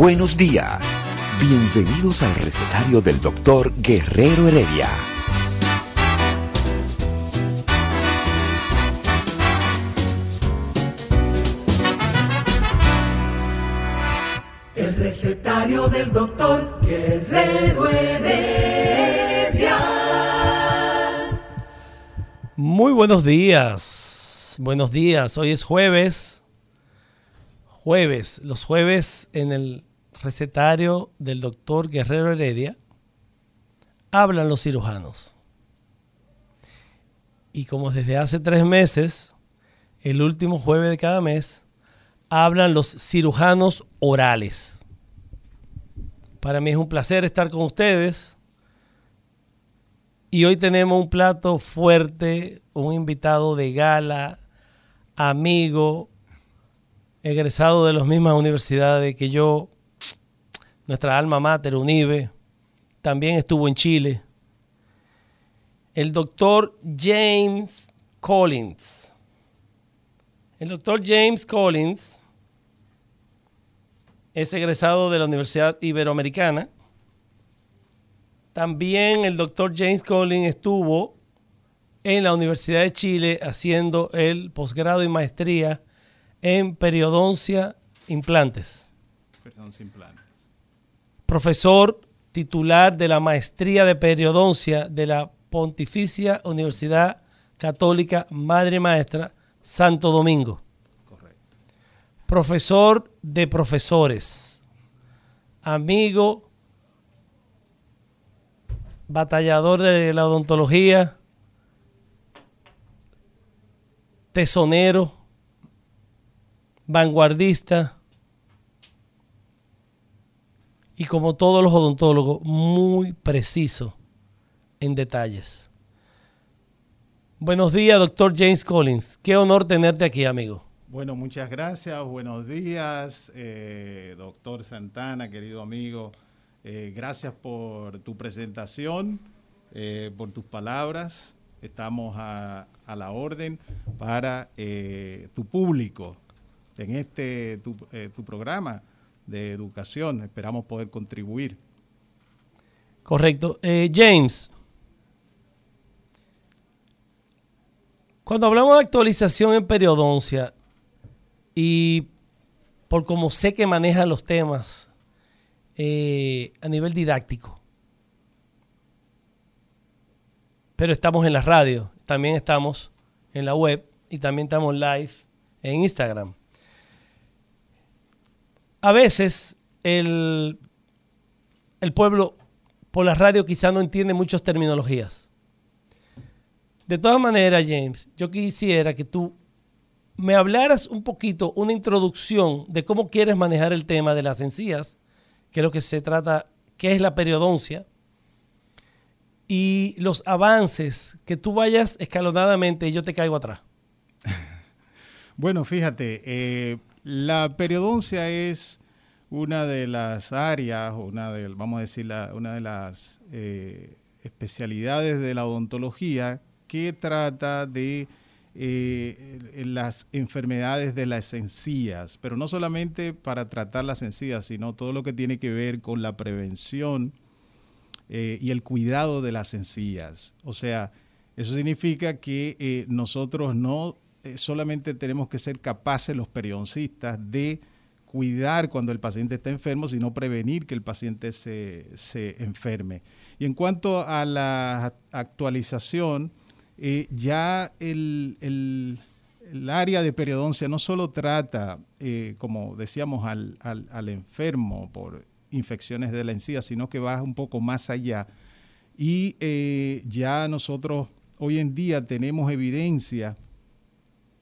Buenos días. Bienvenidos al recetario del doctor Guerrero Heredia. El recetario del doctor Guerrero Heredia. Muy buenos días. Buenos días. Hoy es jueves. Jueves. Los jueves en el recetario del doctor Guerrero Heredia hablan los cirujanos. Y como desde hace tres meses, el último jueves de cada mes, hablan los cirujanos orales. Para mí es un placer estar con ustedes. Y hoy tenemos un plato fuerte, un invitado de gala, amigo, egresado de las mismas universidades que yo, nuestra alma mater, UNIBE, también estuvo en Chile. El doctor James Collins. El doctor James Collins es egresado de la Universidad Iberoamericana. También el doctor James Collins estuvo en la Universidad de Chile haciendo el posgrado y maestría en periodoncia implantes. Periodoncia implantes. Profesor titular de la maestría de periodoncia de la Pontificia Universidad Católica Madre Maestra Santo Domingo. Correcto. Profesor de profesores. Amigo. Batallador de la odontología. Tesonero. Vanguardista. Y como todos los odontólogos, muy preciso en detalles. Buenos días, doctor James Collins. Qué honor tenerte aquí, amigo. Bueno, muchas gracias. Buenos días, eh, doctor Santana, querido amigo. Eh, gracias por tu presentación, eh, por tus palabras. Estamos a, la orden para tu público en este tu programa de educación. Esperamos poder contribuir. Correcto. Eh, James, cuando hablamos de actualización en periodoncia y por como sé que maneja los temas eh, a nivel didáctico, pero estamos en la radio, también estamos en la web y también estamos live en Instagram a veces el, el pueblo por la radio quizá no entiende muchas terminologías. De todas maneras, James, yo quisiera que tú me hablaras un poquito, una introducción de cómo quieres manejar el tema de las encías, que es lo que se trata, que es la periodoncia, y los avances, que tú vayas escalonadamente y yo te caigo atrás. Bueno, fíjate, eh, la periodoncia es una de las áreas, una de, vamos a decir, una de las eh, especialidades de la odontología que trata de eh, las enfermedades de las encías, pero no solamente para tratar las encías, sino todo lo que tiene que ver con la prevención eh, y el cuidado de las encías. O sea, eso significa que nosotros no eh, solamente tenemos que ser capaces los periodoncistas de cuidar cuando el paciente está enfermo, sino prevenir que el paciente se, enferme. Y en cuanto a la actualización, eh, ya el, área de periodoncia no solo trata, eh, como decíamos, al, al, enfermo por infecciones de la encía, sino que va un poco más allá. Y ya nosotros hoy en día tenemos evidencia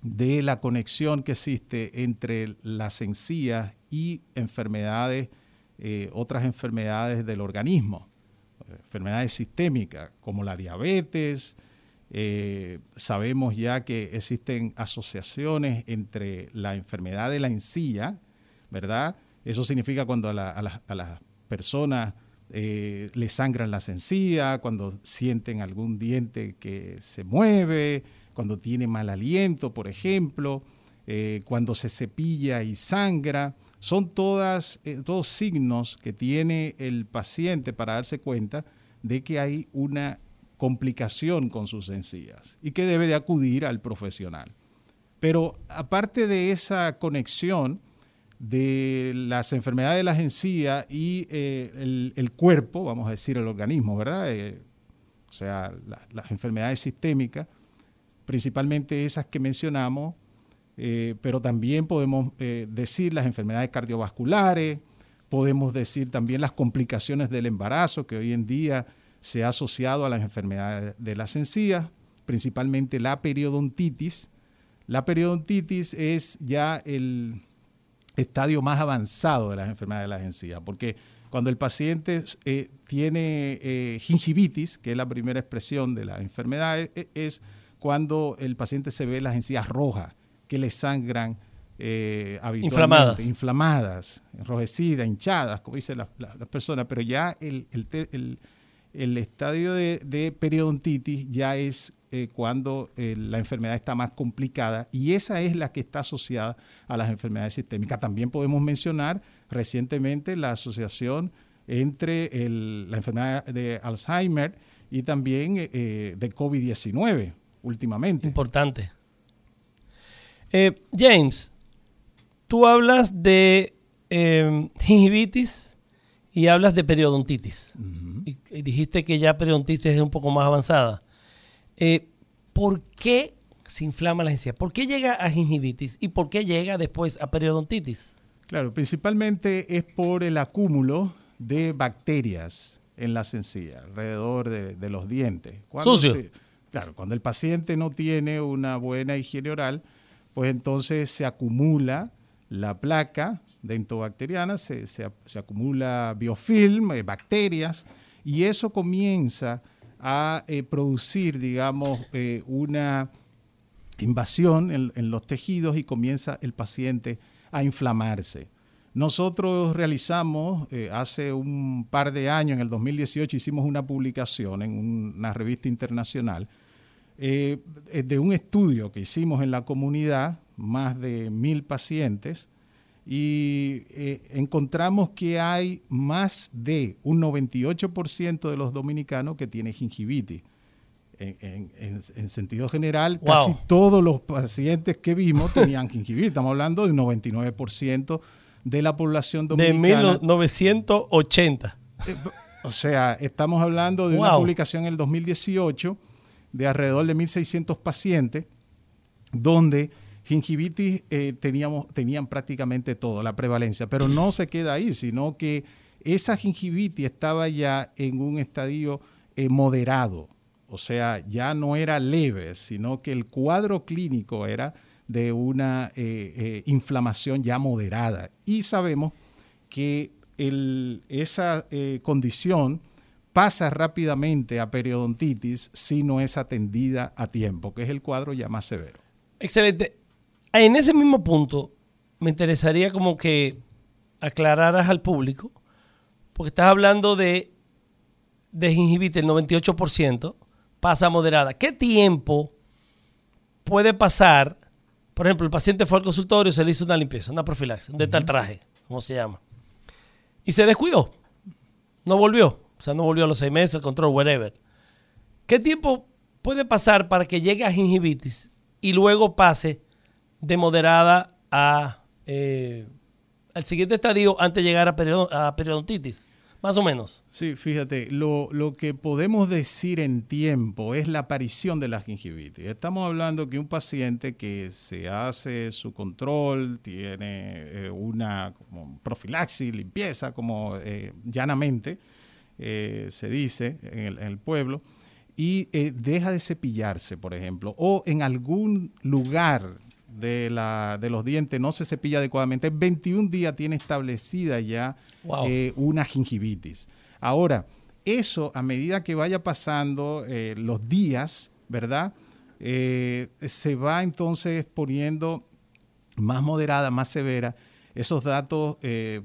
de la conexión que existe entre las encías y enfermedades, eh, otras enfermedades del organismo, enfermedades sistémicas como la diabetes. Eh, sabemos ya que existen asociaciones entre la enfermedad de la encía, ¿verdad? Eso significa cuando a, las personas eh, le sangran las encías, cuando sienten algún diente que se mueve, cuando tiene mal aliento, por ejemplo, eh, cuando se cepilla y sangra. Son eh, todos signos que tiene el paciente para darse cuenta de que hay una complicación con sus encías y que debe de acudir al profesional. Pero aparte de esa conexión de las enfermedades de las encías y eh, el, cuerpo, vamos a decir el organismo, ¿verdad? o sea, las enfermedades sistémicas, principalmente esas que mencionamos, eh, pero también podemos eh, decir las enfermedades cardiovasculares, podemos decir también las complicaciones del embarazo, que hoy en día se ha asociado a las enfermedades de las encías, principalmente la periodontitis. La periodontitis es ya el estadio más avanzado de las enfermedades de las encías, porque cuando el paciente eh, tiene gingivitis, que es la primera expresión de la enfermedad, es cuando el paciente se ve las encías rojas, que le sangran eh, habitualmente, inflamadas, inflamadas enrojecidas, hinchadas, como dicen las, personas, pero ya el, estadio de, periodontitis ya es eh, cuando eh, la enfermedad está más complicada y esa es la que está asociada a las enfermedades sistémicas. También podemos mencionar recientemente la asociación entre la enfermedad de Alzheimer y también de COVID-19 últimamente. Importante. Eh, James, tú hablas de em, gingivitis y hablas de periodontitis. y, dijiste que ya periodontitis es un poco más avanzada. Eh, ¿Por qué se inflama la encía? ¿Por qué llega a gingivitis y por qué llega después a periodontitis? Claro, principalmente es por el acúmulo de bacterias en las encías, alrededor de, los dientes. Sucio. Claro, cuando el paciente no tiene una buena higiene oral, pues entonces se acumula la placa dentobacteriana, se, acumula biofilm, eh, bacterias, y eso comienza a eh, producir, digamos, eh, una invasión en, los tejidos y comienza el paciente a inflamarse. Nosotros realizamos, hace un par de años, en el 2018, hicimos una publicación en una revista internacional eh, de un estudio que hicimos en la comunidad, más de mil pacientes, y eh, encontramos que hay más de un 98% de los dominicanos que tiene gingivitis. En, sentido general, casi todos los pacientes que vimos tenían gingivitis. Estamos hablando de un 99% de la población dominicana. De 1980. Eh, o sea, estamos hablando de una publicación en el 2018 de alrededor de 1.600 pacientes, donde gingivitis eh, teníamos, tenían prácticamente todo, la prevalencia, pero no se queda ahí, sino que esa gingivitis estaba ya en un estadio eh, moderado, o sea, ya no era leve, sino que el cuadro clínico era de una eh, inflamación ya moderada. Y sabemos que esa condición pasa rápidamente a periodontitis si no es atendida a tiempo, que es el cuadro ya más severo. Excelente. En ese mismo punto, me interesaría como que aclararas al público, porque estás hablando de, de gingivitis, el 98% pasa moderada. ¿Qué tiempo puede pasar? Por ejemplo, el paciente fue al consultorio, se le hizo una limpieza, una profilaxis, un dental traje, como se llama, y se descuidó, no volvió o sea, no volvió a los seis meses, el control, whatever. ¿Qué tiempo puede pasar para que llegue a gingivitis y luego pase de moderada a eh, al siguiente estadio antes de llegar a, periodontitis? Más o menos. Sí, fíjate, lo, que podemos decir en tiempo es la aparición de la gingivitis. Estamos hablando que un paciente que se hace su control, tiene eh, una profilaxis, limpieza, como eh, llanamente, eh, se dice en el, pueblo, y deja de cepillarse, por ejemplo, o en algún lugar de, la, de los dientes no se cepilla adecuadamente, en 21 días tiene establecida ya eh, una gingivitis. Ahora, eso a medida que vaya pasando eh, los días, ¿verdad? se va entonces poniendo más moderada, más severa. Esos datos,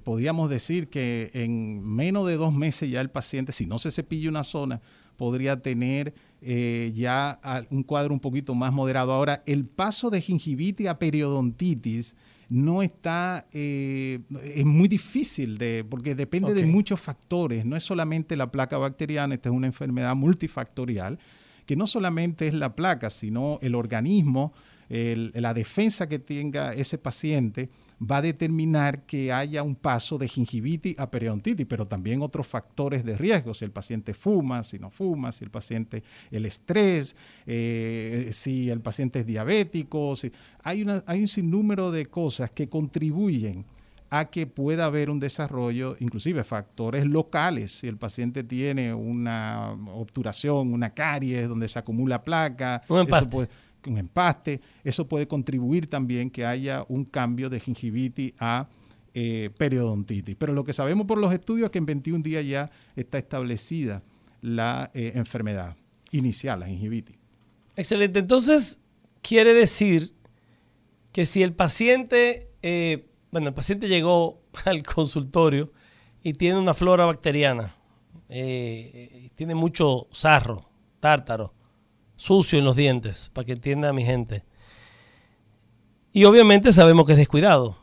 podríamos decir que en menos de dos meses ya el paciente, si no se cepilla una zona, podría tener eh, ya un cuadro un poquito más moderado. Ahora, el paso de gingivitis a periodontitis no está, eh, es muy difícil de, porque depende de muchos factores, no es solamente la placa bacteriana, esta es una enfermedad multifactorial, que no solamente es la placa, sino el organismo, la defensa que tenga ese paciente, va a determinar que haya un paso de gingivitis a periodontitis, pero también otros factores de riesgo, si el paciente fuma, si no fuma, si el paciente, el estrés, eh, si el paciente es diabético, si, hay, una, hay un sinnúmero de cosas que contribuyen a que pueda haber un desarrollo, inclusive factores locales, si el paciente tiene una obturación, una caries donde se acumula placa, un un empaste, eso puede contribuir también que haya un cambio de gingivitis a eh, periodontitis. Pero lo que sabemos por los estudios es que en 21 días ya está establecida la eh, enfermedad inicial, la gingivitis. Excelente. Entonces, quiere decir que si el paciente, eh, bueno, el paciente llegó al consultorio y tiene una flora bacteriana, tiene mucho sarro, tártaro, sucio en los dientes, para que entienda mi gente. Y obviamente sabemos que es descuidado.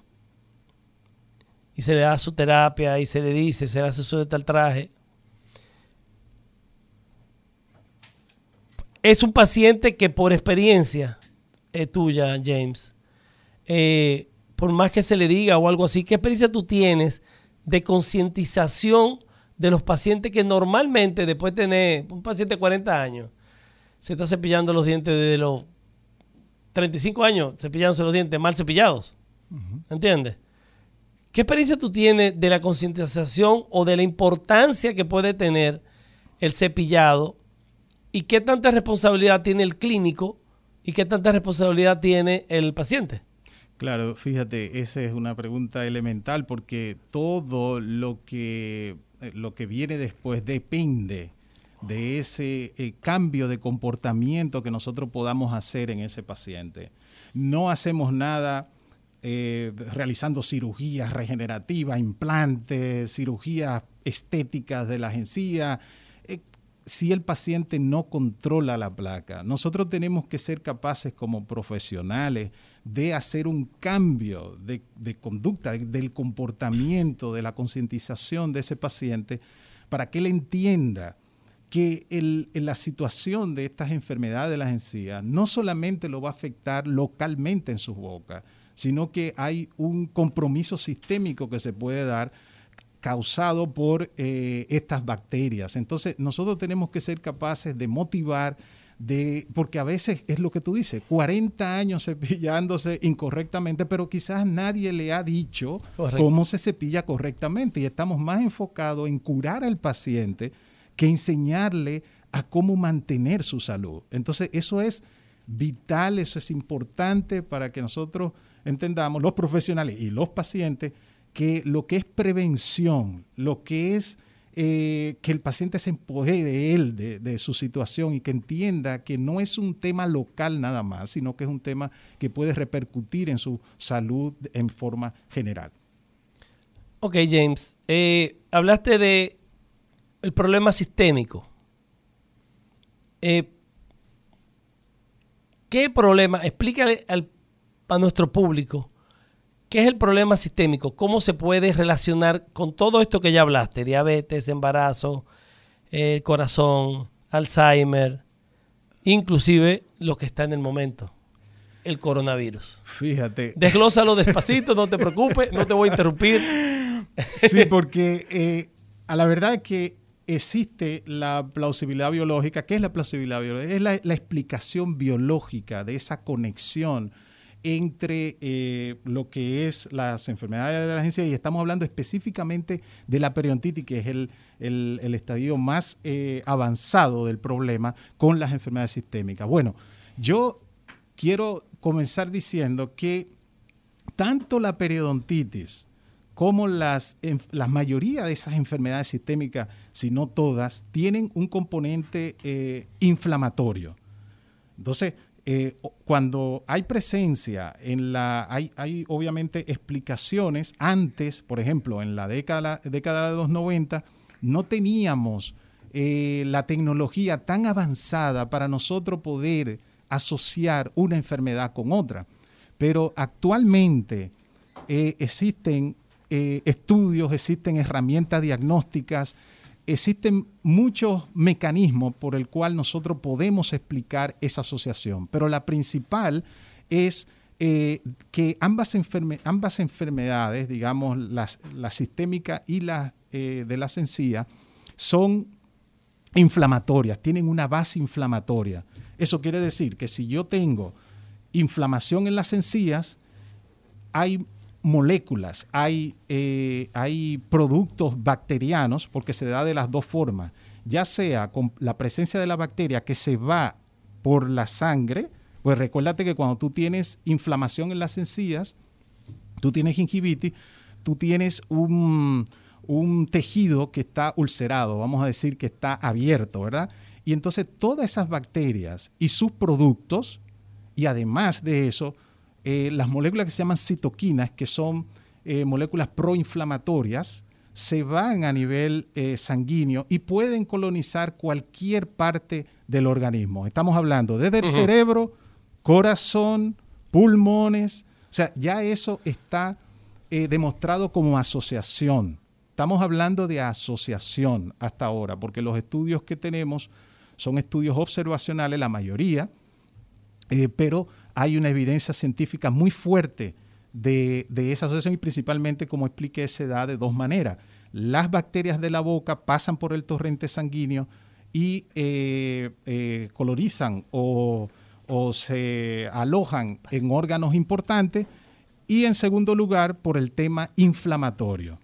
Y se le da su terapia y se le dice, se le hace su de tal traje. Es un paciente que por experiencia es tuya, James, eh, por más que se le diga o algo así, ¿qué experiencia tú tienes de concientización de los pacientes que normalmente después de tener un paciente de 40 años, se está cepillando los dientes desde los 35 años, cepillándose los dientes mal cepillados. ¿Entiendes? ¿Qué experiencia tú tienes de la concientización o de la importancia que puede tener el cepillado y qué tanta responsabilidad tiene el clínico y qué tanta responsabilidad tiene el paciente? Claro, fíjate, esa es una pregunta elemental porque todo lo que, eh, lo que viene después depende de ese eh, cambio de comportamiento que nosotros podamos hacer en ese paciente. No hacemos nada eh, realizando cirugías regenerativas, implantes, cirugías estéticas de la encías, eh, si el paciente no controla la placa. Nosotros tenemos que ser capaces como profesionales de hacer un cambio de, de conducta, del comportamiento, de la concientización de ese paciente, para que él entienda que la situación de estas enfermedades de las encías no solamente lo va a afectar localmente en sus bocas, sino que hay un compromiso sistémico que se puede dar causado por eh, estas bacterias. Entonces, nosotros tenemos que ser capaces de motivar, de, porque a veces es lo que tú dices, 40 años cepillándose incorrectamente, pero quizás nadie le ha dicho cómo se cepilla correctamente y estamos más enfocados en curar al paciente que enseñarle a cómo mantener su salud. Entonces, eso es vital, eso es importante para que nosotros entendamos, los profesionales y los pacientes, que lo que es prevención, lo que es eh, que el paciente se empodere él de, su situación y que entienda que no es un tema local nada más, sino que es un tema que puede repercutir en su salud en forma general. Ok, James, eh, hablaste de el problema sistémico. Eh, ¿Qué problema? Explícale a nuestro público qué es el problema sistémico, cómo se puede relacionar con todo esto que ya hablaste, diabetes, embarazo, el corazón, Alzheimer, inclusive lo que está en el momento, el coronavirus. Fíjate. Desglósalo despacito, no te preocupes, no te voy a interrumpir. Sí, porque eh, a la verdad que existe la plausibilidad biológica. ¿Qué es la plausibilidad biológica? Es la, explicación biológica de esa conexión entre eh, lo que es las enfermedades de la agencia y estamos hablando específicamente de la periodontitis, que es el, estadio más eh, avanzado del problema con las enfermedades sistémicas. Bueno, yo quiero comenzar diciendo que tanto la periodontitis como las, la mayoría de esas enfermedades sistémicas, si no todas, tienen un componente eh, inflamatorio. Entonces, eh, cuando hay presencia en la, hay, hay, obviamente explicaciones, antes, por ejemplo, en la década, década de los 90, no teníamos eh, la tecnología tan avanzada para nosotros poder asociar una enfermedad con otra. Pero actualmente existen estudios, existen herramientas diagnósticas, existen muchos mecanismos por el cual nosotros podemos explicar esa asociación, pero la principal es eh, que ambas, ambas, enfermedades, digamos, la sistémica y la eh, de la sencilla, son inflamatorias, tienen una base inflamatoria. Eso quiere decir que si yo tengo inflamación en las encías, hay moléculas, hay, eh, hay productos bacterianos, porque se da de las dos formas, ya sea con la presencia de la bacteria que se va por la sangre, pues recuérdate que cuando tú tienes inflamación en las encías, tú tienes gingivitis, tú tienes un, un tejido que está ulcerado, vamos a decir que está abierto, ¿verdad? Y entonces todas esas bacterias y sus productos, y además de eso, eh, las moléculas que se llaman citoquinas, que son eh, moléculas proinflamatorias, se van a nivel eh, sanguíneo y pueden colonizar cualquier parte del organismo. Estamos hablando desde el cerebro, corazón, pulmones. O sea, ya eso está demostrado como asociación. Estamos hablando de asociación hasta ahora, porque los estudios que tenemos son estudios observacionales, la mayoría, pero hay una evidencia científica muy fuerte de, esa asociación y principalmente, como expliqué, se da de dos maneras. Las bacterias de la boca pasan por el torrente sanguíneo y eh, eh, colorizan o, se alojan en órganos importantes y en segundo lugar por el tema inflamatorio.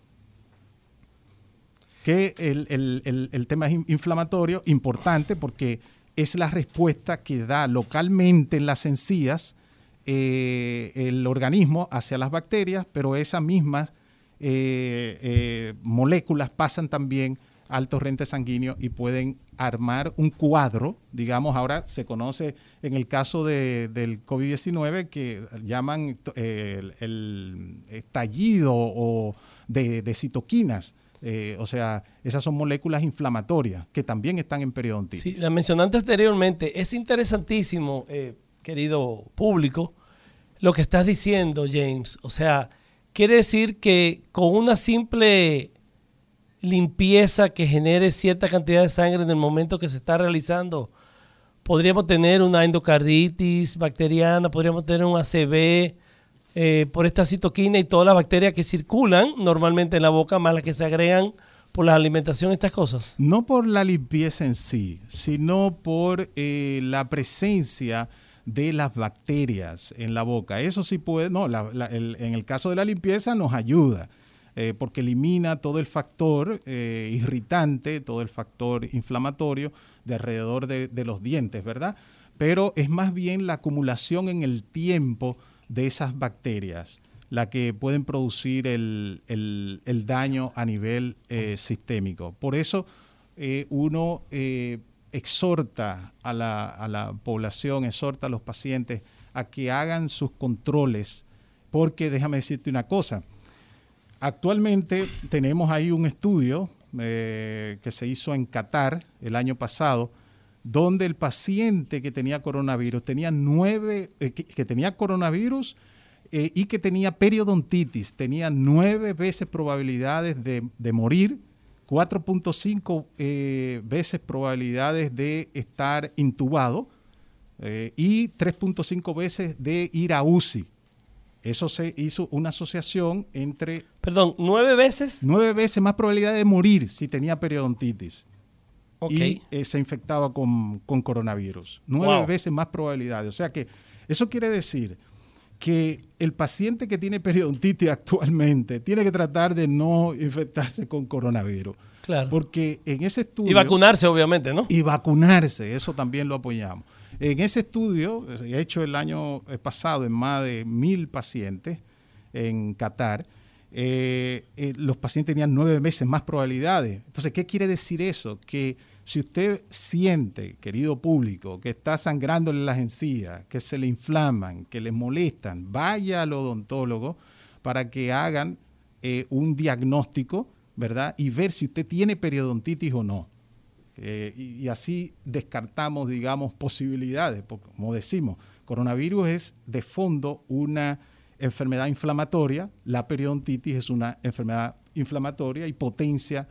Que el, el tema inflamatorio importante porque es la respuesta que da localmente en las encías eh, el organismo hacia las bacterias, pero esas mismas eh, eh, moléculas pasan también al torrente sanguíneo y pueden armar un cuadro, digamos, ahora se conoce en el caso del COVID-19 que llaman el, estallido o de citoquinas eh, o sea, esas son moléculas inflamatorias que también están en periodontitis. Sí, la mencionaste anteriormente. Es interesantísimo, eh, querido público, lo que estás diciendo, James. O sea, quiere decir que con una simple limpieza que genere cierta cantidad de sangre en el momento que se está realizando, podríamos tener una endocarditis bacteriana, podríamos tener un ACV, eh, por esta citoquina y todas las bacterias que circulan normalmente en la boca, más las que se agregan por la alimentación, estas cosas? No por la limpieza en sí, sino por eh, la presencia de las bacterias en la boca. Eso sí puede, no, en el caso de la limpieza nos ayuda. Eh, porque elimina todo el factor irritante, todo el factor inflamatorio de alrededor de, de, los dientes, ¿verdad? Pero es más bien la acumulación en el tiempo de esas bacterias la que pueden producir el, daño a nivel eh, sistémico. Por eso eh, uno eh, exhorta a la, a la, población, exhorta a los pacientes a que hagan sus controles, porque déjame decirte una cosa, actualmente tenemos ahí un estudio que se hizo en Qatar el año pasado, donde el paciente que tenía coronavirus tenía nueve, eh, que, tenía coronavirus eh, y que tenía periodontitis, tenía nueve veces probabilidades de, morir, 4.5 eh, veces probabilidades de estar intubado y 3.5 veces de ir a UCI. Eso se hizo una asociación entre... Perdón, nueve veces. Nueve veces más probabilidad de morir si tenía periodontitis y eh, se infectaba con, coronavirus. Nueve veces más probabilidades. O sea que eso quiere decir que el paciente que tiene periodontitis actualmente tiene que tratar de no infectarse con coronavirus. Claro. Porque en ese estudio... Y vacunarse, obviamente, ¿no? Y vacunarse, eso también lo apoyamos. En ese estudio, hecho el año pasado en más de mil pacientes en Qatar, eh, eh, los pacientes tenían nueve veces más probabilidades. Entonces, ¿qué quiere decir eso? Que si usted siente, querido público, que está sangrando en las encías, que se le inflaman, que le molestan, vaya al odontólogo para que hagan eh, un diagnóstico, ¿verdad? Y ver si usted tiene periodontitis o no. y, así descartamos, digamos, posibilidades, como decimos, coronavirus es de fondo una enfermedad inflamatoria, la periodontitis es una enfermedad inflamatoria y potencia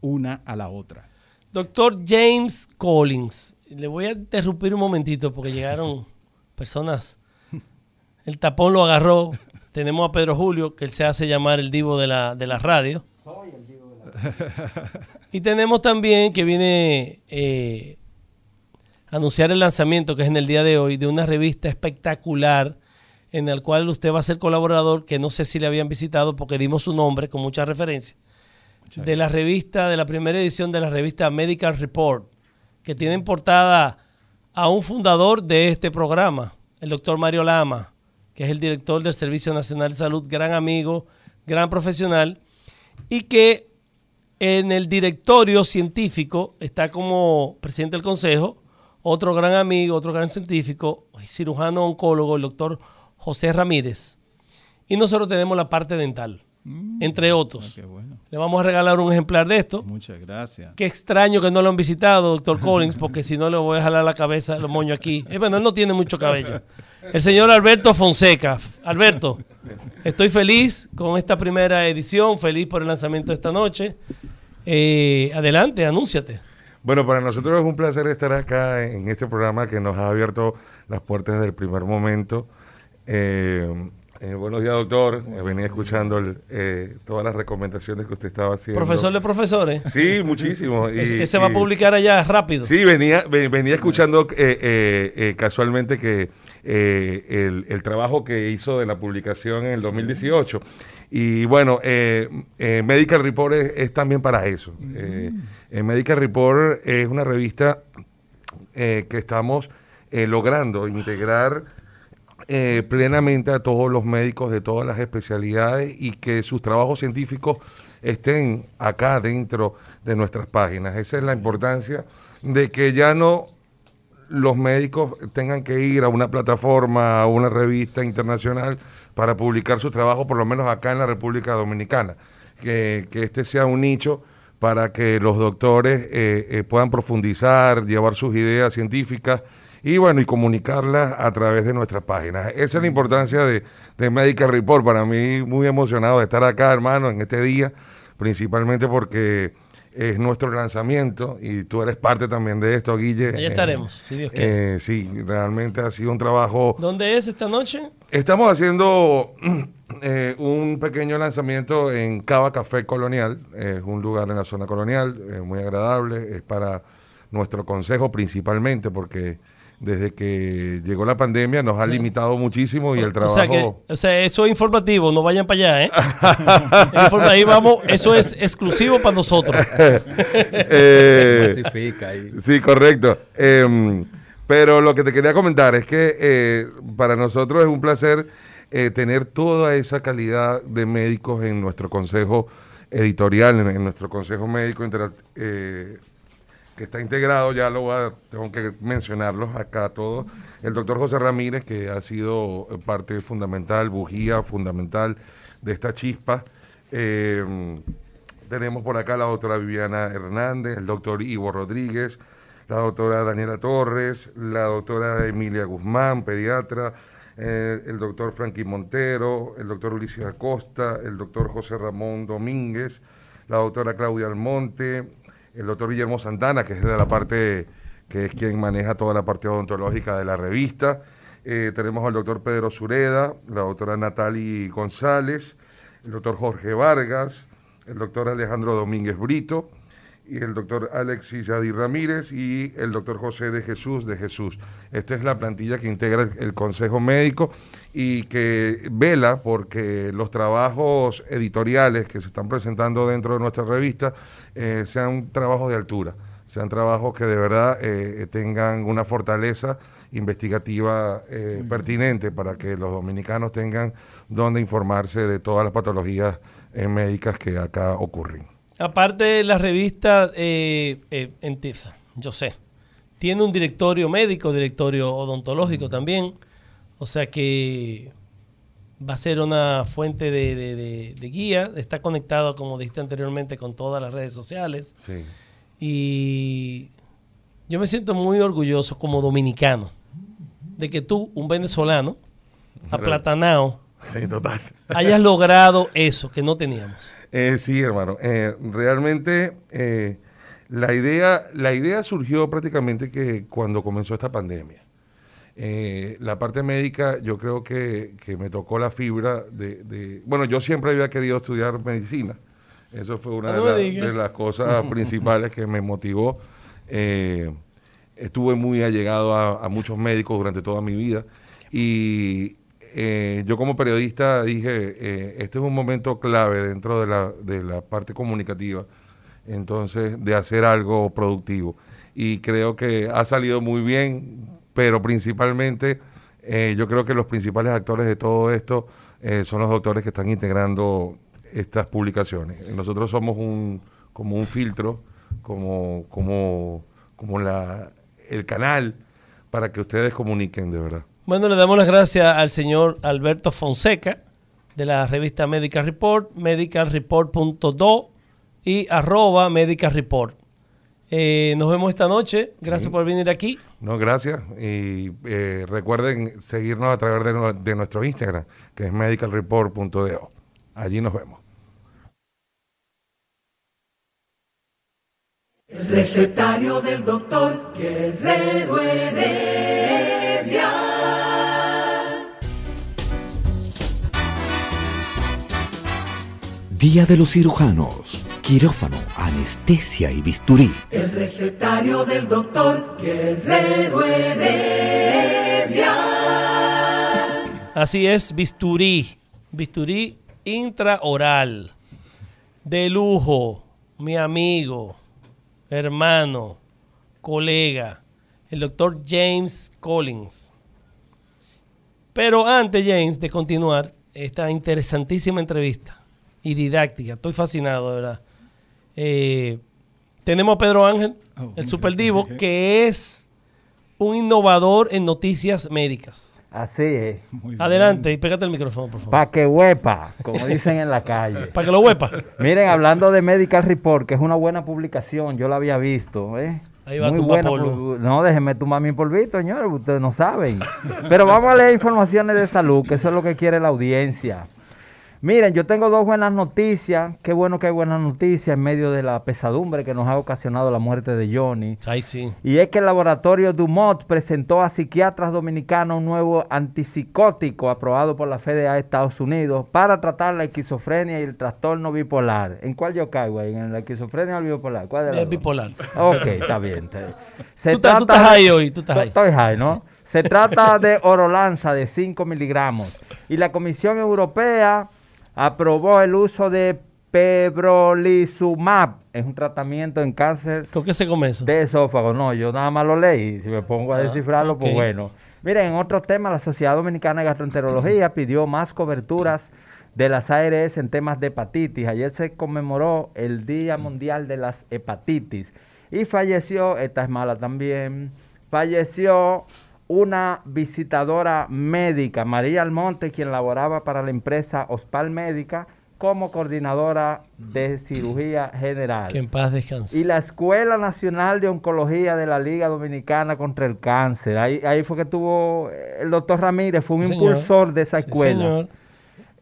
una a la otra. Doctor James Collins, le voy a interrumpir un momentito porque llegaron personas. El tapón lo agarró. Tenemos a Pedro Julio, que él se hace llamar el divo de la, de la radio. Soy el divo de la radio. Y tenemos también que viene eh, a anunciar el lanzamiento, que es en el día de hoy, de una revista espectacular en el cual usted va a ser colaborador, que no sé si le habían visitado porque dimos su nombre con mucha referencia, de la revista, de la primera edición de la revista Medical Report, que tiene en portada a un fundador de este programa, el doctor Mario Lama, que es el director del Servicio Nacional de Salud, gran amigo, gran profesional, y que en el directorio científico está como presidente del consejo otro gran amigo, otro gran científico, cirujano oncólogo, el doctor José Ramírez. Y nosotros tenemos la parte dental, mm. entre otros. Ah, Le vamos a regalar un ejemplar de esto. Muchas gracias. Qué extraño que no lo han visitado, doctor Collins, porque si no le voy a jalar la cabeza, lo moño aquí. Eh, bueno, él no tiene mucho cabello. El señor Alberto Fonseca. Alberto, estoy feliz con esta primera edición, feliz por el lanzamiento de esta noche. Eh, adelante, anúnciate. Bueno, para nosotros es un placer estar acá en este programa que nos ha abierto las puertas desde el primer momento. Eh, eh, buenos días, doctor. Eh, venía escuchando todas las recomendaciones que usted estaba haciendo. ¿Profesor de profesores? Sí, muchísimo. Y, se va a publicar allá rápido. Sí, venía, venía escuchando casualmente que el, trabajo que hizo de la publicación en el 2018. Y bueno, Medical Report es, también para eso. Mm. Medical Report es una revista que estamos logrando integrar eh, plenamente a todos los médicos de todas las especialidades y que sus trabajos científicos estén acá dentro de nuestras páginas. Esa es la importancia de que ya no los médicos tengan que ir a una plataforma, a una revista internacional para publicar su trabajo, por lo menos acá en la República Dominicana. Que, este sea un nicho para que los doctores eh, eh, puedan profundizar, llevar sus ideas científicas y bueno, y comunicarla a través de nuestras páginas. Esa es la importancia de, de Medical Report. Para mí, muy emocionado de estar acá, hermano, en este día, principalmente porque es nuestro lanzamiento y tú eres parte también de esto, Guille. Ahí estaremos, si Dios quiere. Eh, sí, realmente ha sido un trabajo. ¿Dónde es esta noche? Estamos haciendo eh, un pequeño lanzamiento en Cava Café Colonial, es un lugar en la zona colonial, muy agradable, es para nuestro consejo principalmente porque desde que llegó la pandemia nos ha limitado muchísimo y el trabajo... O sea, o sea, eso es informativo, no vayan para allá, ¿eh? ahí vamos, eso es exclusivo para nosotros. eh, sí, correcto. Em, pero lo que te quería comentar es que eh, para nosotros es un placer eh, tener toda esa calidad de médicos en nuestro consejo editorial, en, nuestro consejo médico eh, está integrado, ya lo voy a, tengo que mencionarlos acá todos, el doctor José Ramírez, que ha sido parte fundamental, bujía fundamental de esta chispa. Eh, tenemos por acá la doctora Viviana Hernández, el doctor Ivo Rodríguez, la doctora Daniela Torres, la doctora Emilia Guzmán, pediatra, eh, el doctor Frankie Montero, el doctor Ulises Acosta, el doctor José Ramón Domínguez, la doctora Claudia Almonte, el doctor Guillermo Santana, que es la parte que es quien maneja toda la parte odontológica de la revista. Eh, tenemos al doctor Pedro Sureda, la doctora Natali González, el doctor Jorge Vargas, el doctor Alejandro Domínguez Brito y el doctor Alexis Yadir Ramírez y el doctor José de Jesús de Jesús. Esta es la plantilla que integra el, Consejo Médico y que vela porque los trabajos editoriales que se están presentando dentro de nuestra revista eh, sean trabajos de altura, sean trabajos que de verdad eh, tengan una fortaleza investigativa eh, pertinente para que los dominicanos tengan donde informarse de todas las patologías médicas que acá ocurren. Aparte, la revista eh, eh, en TIFSA, yo sé, tiene un directorio médico, directorio odontológico también. O sea que va a ser una fuente de, de- de- de guía. Está conectado, como dijiste anteriormente, con todas las redes sociales. Sí. Y yo me siento muy orgulloso como dominicano de que tú, un venezolano, aplatanado, Sí, total. hayas logrado eso que no teníamos. Eh, sí, hermano. Eh, realmente eh, la, idea, la idea surgió prácticamente que cuando comenzó esta pandemia. La parte médica, yo creo que, que me tocó la fibra de, de- Bueno, yo siempre había querido estudiar medicina. Eso fue una de, la- las cosas principales que me motivó. Estuve muy allegado a, a muchos médicos durante toda mi vida y eh, yo como periodista dije, eh, este es un momento clave dentro de la, de la parte comunicativa, entonces de hacer algo productivo. Y creo que ha salido muy bien, pero principalmente eh, yo creo que los principales actores de todo esto eh, son los doctores que están integrando estas publicaciones. Nosotros somos un, como un filtro, como, como, como la, el canal para que ustedes comuniquen de verdad. Bueno, le damos las gracias al señor Alberto Fonseca de la revista Medical Report, medicalreport.do y arroba Medical Report. Eh, nos vemos esta noche. Gracias por venir aquí. No, gracias. Y eh, recuerden seguirnos a través de nuestro Instagram, que es medicalreport.do. Allí nos vemos. El recetario del doctor Guerrero Heredia. Día de los cirujanos, quirófano, anestesia y bisturí. El recetario del doctor Guerrero Heredia. Así es, bisturí. Bisturí intraoral. De lujo. Mi amigo, hermano, colega, el doctor James Collins. Pero antes, James, de continuar esta interesantísima entrevista y didáctica, estoy fascinado, de verdad. Eh, tenemos a Pedro Ángel, Oh, el super divo, que es un innovador en noticias médicas. Así es. Muy bien. Adelante y pégate el micrófono, por favor. Pa' que huepa, como dicen en la calle. Para que lo huepa. Miren, hablando de Medical Report, que es una buena publicación, yo la había visto, ¿eh? Ahí va Muy tu buena polvo. No, déjenme tomar mi polvito, señores, ustedes no saben. Pero vamos a leer informaciones de salud, que eso es lo que quiere la audiencia. Miren, yo tengo dos buenas noticias. Qué bueno que hay buenas noticias en medio de la pesadumbre que nos ha ocasionado la muerte de Johnny. Ay, sí. Y es que el laboratorio Dumont presentó a psiquiatras dominicanos un nuevo antipsicótico aprobado por la FDA de Estados Unidos para tratar la esquizofrenia y el trastorno bipolar. ¿En cuál yo caigo ahí? ¿En la esquizofrenia o el bipolar? ¿Cuál Es dos? bipolar. Ok, está bien. Se Tú estás- tú high hoy, tú estás high. Estoy high, ¿no? Se trata de orolanza de 5 miligramos. Y la Comisión Europea aprobó el uso de pembrolizumab. Es un tratamiento en cáncer ¿Con qué se come eso? de esófago. No, yo nada más lo leí. Si me pongo a Ah, descifrarlo, pues bueno. Miren, en otros temas, la Sociedad Dominicana de Gastroenterología pidió más coberturas de las ARS en temas de hepatitis. Ayer se conmemoró el Día Mundial de las Hepatitis. Y falleció, esta es mala también, falleció una visitadora médica, María Almonte, quien laboraba para la empresa Ospal Médica como coordinadora de cirugía general. Que en paz descanse. Y la Escuela Nacional de Oncología de la Liga Dominicana contra el Cáncer. Ahí, ahí fue que tuvo el doctor Ramírez, fue un Sí, señor. impulsor de esa Sí, escuela. señor.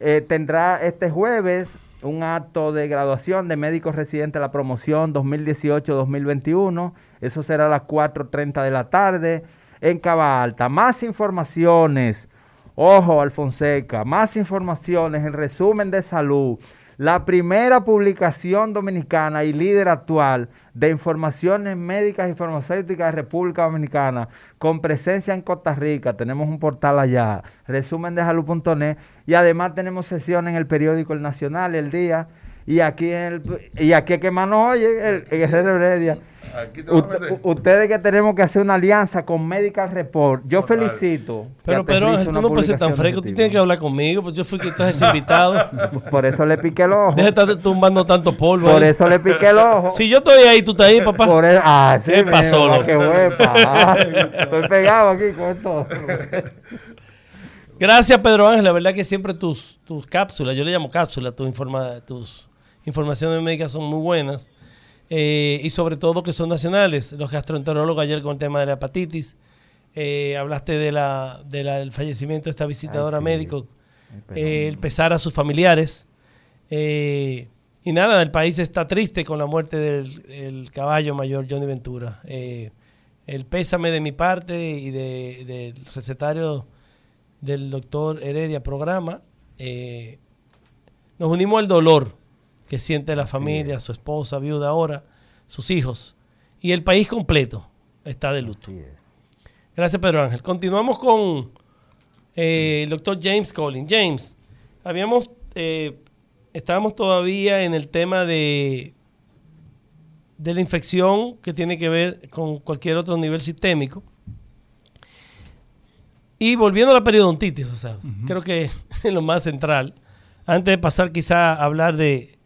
Eh, tendrá este jueves un acto de graduación de médicos residentes de la promoción 2018-2021. Eso será a las 4.30 de la tarde en Cava Alta. Más informaciones. Ojo, Alfonseca, más informaciones, el resumen de salud la primera publicación dominicana y líder actual de informaciones médicas y farmacéuticas de República Dominicana, con presencia en Costa Rica. Tenemos un portal allá, resumen de salud.net, y además tenemos sesión en el periódico El Nacional, El Día, y aquí, el, y aquí que más nos oye, el, el Heredia. Aquí te ustedes que tenemos que hacer una alianza con Medical Report, yo Total. felicito. Pero, pero tú una no puedes ser tan fresco. Tú tienes que hablar conmigo, porque yo fui que ese invitado. Por eso le piqué el ojo. Deja de estar tumbando tanto polvo. Por ahí. eso le piqué el ojo. Si yo estoy ahí, tú estás ahí, papá. Por eso, ah, sí, ¿Qué pasó, qué huepa. Estoy pegado aquí con esto. Gracias, Pedro Ángel. La verdad que siempre tus, tus cápsulas, yo le llamo cápsulas, tus, informa- tus informaciones médicas son muy buenas. Eh, y sobre todo que son nacionales. Los gastroenterólogos ayer con el tema de la hepatitis. eh, hablaste de la, de la- del fallecimiento de esta visitadora sí. médico. eh, el pesar a sus familiares. Eh, y nada, el país está triste con la muerte del el caballo mayor Johnny Ventura. El pésame de mi parte y de- del recetario del doctor Heredia programa. nos unimos al dolor que siente la familia, su esposa, viuda ahora, sus hijos. Y el país completo está de luto. Gracias, Pedro Ángel. Continuamos con eh, el doctor James Collins. James, habíamos, eh, estábamos todavía en el tema de, de la infección que tiene que ver con cualquier otro nivel sistémico. Y volviendo a la periodontitis, o sea, creo que es lo más central. Antes de pasar quizá a hablar de,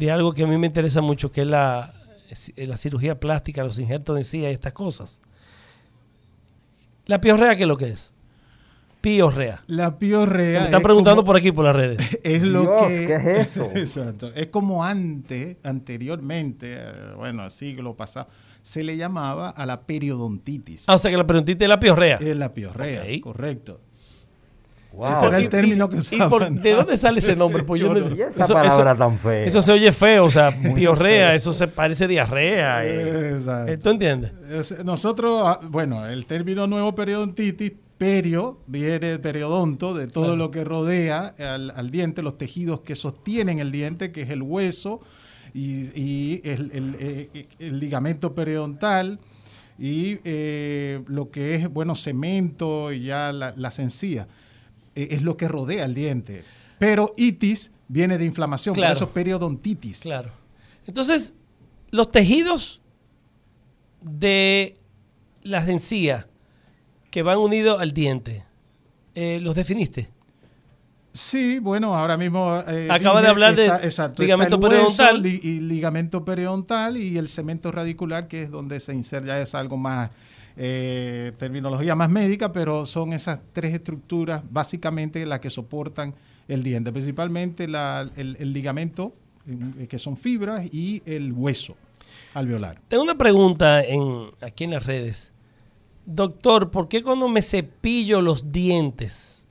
de algo que a mí me interesa mucho, que es la, la cirugía plástica, los injertos de encía y estas cosas. La piorrea, ¿qué es lo que es? Piorrea. La piorrea. Me están es preguntando como- por aquí, por las redes. Es lo Dios, que. ¿qué es eso? Exacto. Es como antes, anteriormente, eh, bueno, siglo pasado, se le llamaba a la periodontitis. Ah, o sea que la periodontitis es la piorrea. Es la piorrea, correcto. Wow. Ese era el Y- término que y por- usaban. ¿De dónde sale ese nombre? Pues yo no- esa palabra tan fea. Eso se oye feo, o sea, piorrea, eso se parece diarrea. eh. Exacto. ¿Tú entiendes? Es- Nosotros, ah, bueno, el término nuevo periodontitis, perio, viene de periodonto, de todo lo que rodea al, al diente, los tejidos que sostienen el diente, que es el hueso y, y el, el- eh, el ligamento periodontal y eh, lo que es, bueno, cemento y ya la- las encías. Eh, es lo que rodea el diente. Pero itis viene de inflamación, Claro. por eso es periodontitis. Claro. Entonces, los tejidos de las encías que van unidos al diente, eh, ¿los definiste? Sí, bueno, ahora mismo... eh, Acaba de hablar de exacto, ligamento hueso, periodontal. li- y ligamento periodontal y el cemento radicular, que es donde se inserta, ya es algo más, eh, terminología más médica, pero son esas tres estructuras básicamente las que soportan el diente, principalmente el, ligamento, eh, que son fibras, y el hueso alveolar. Tengo una pregunta en, aquí en las redes. Doctor, ¿por qué cuando me cepillo los dientes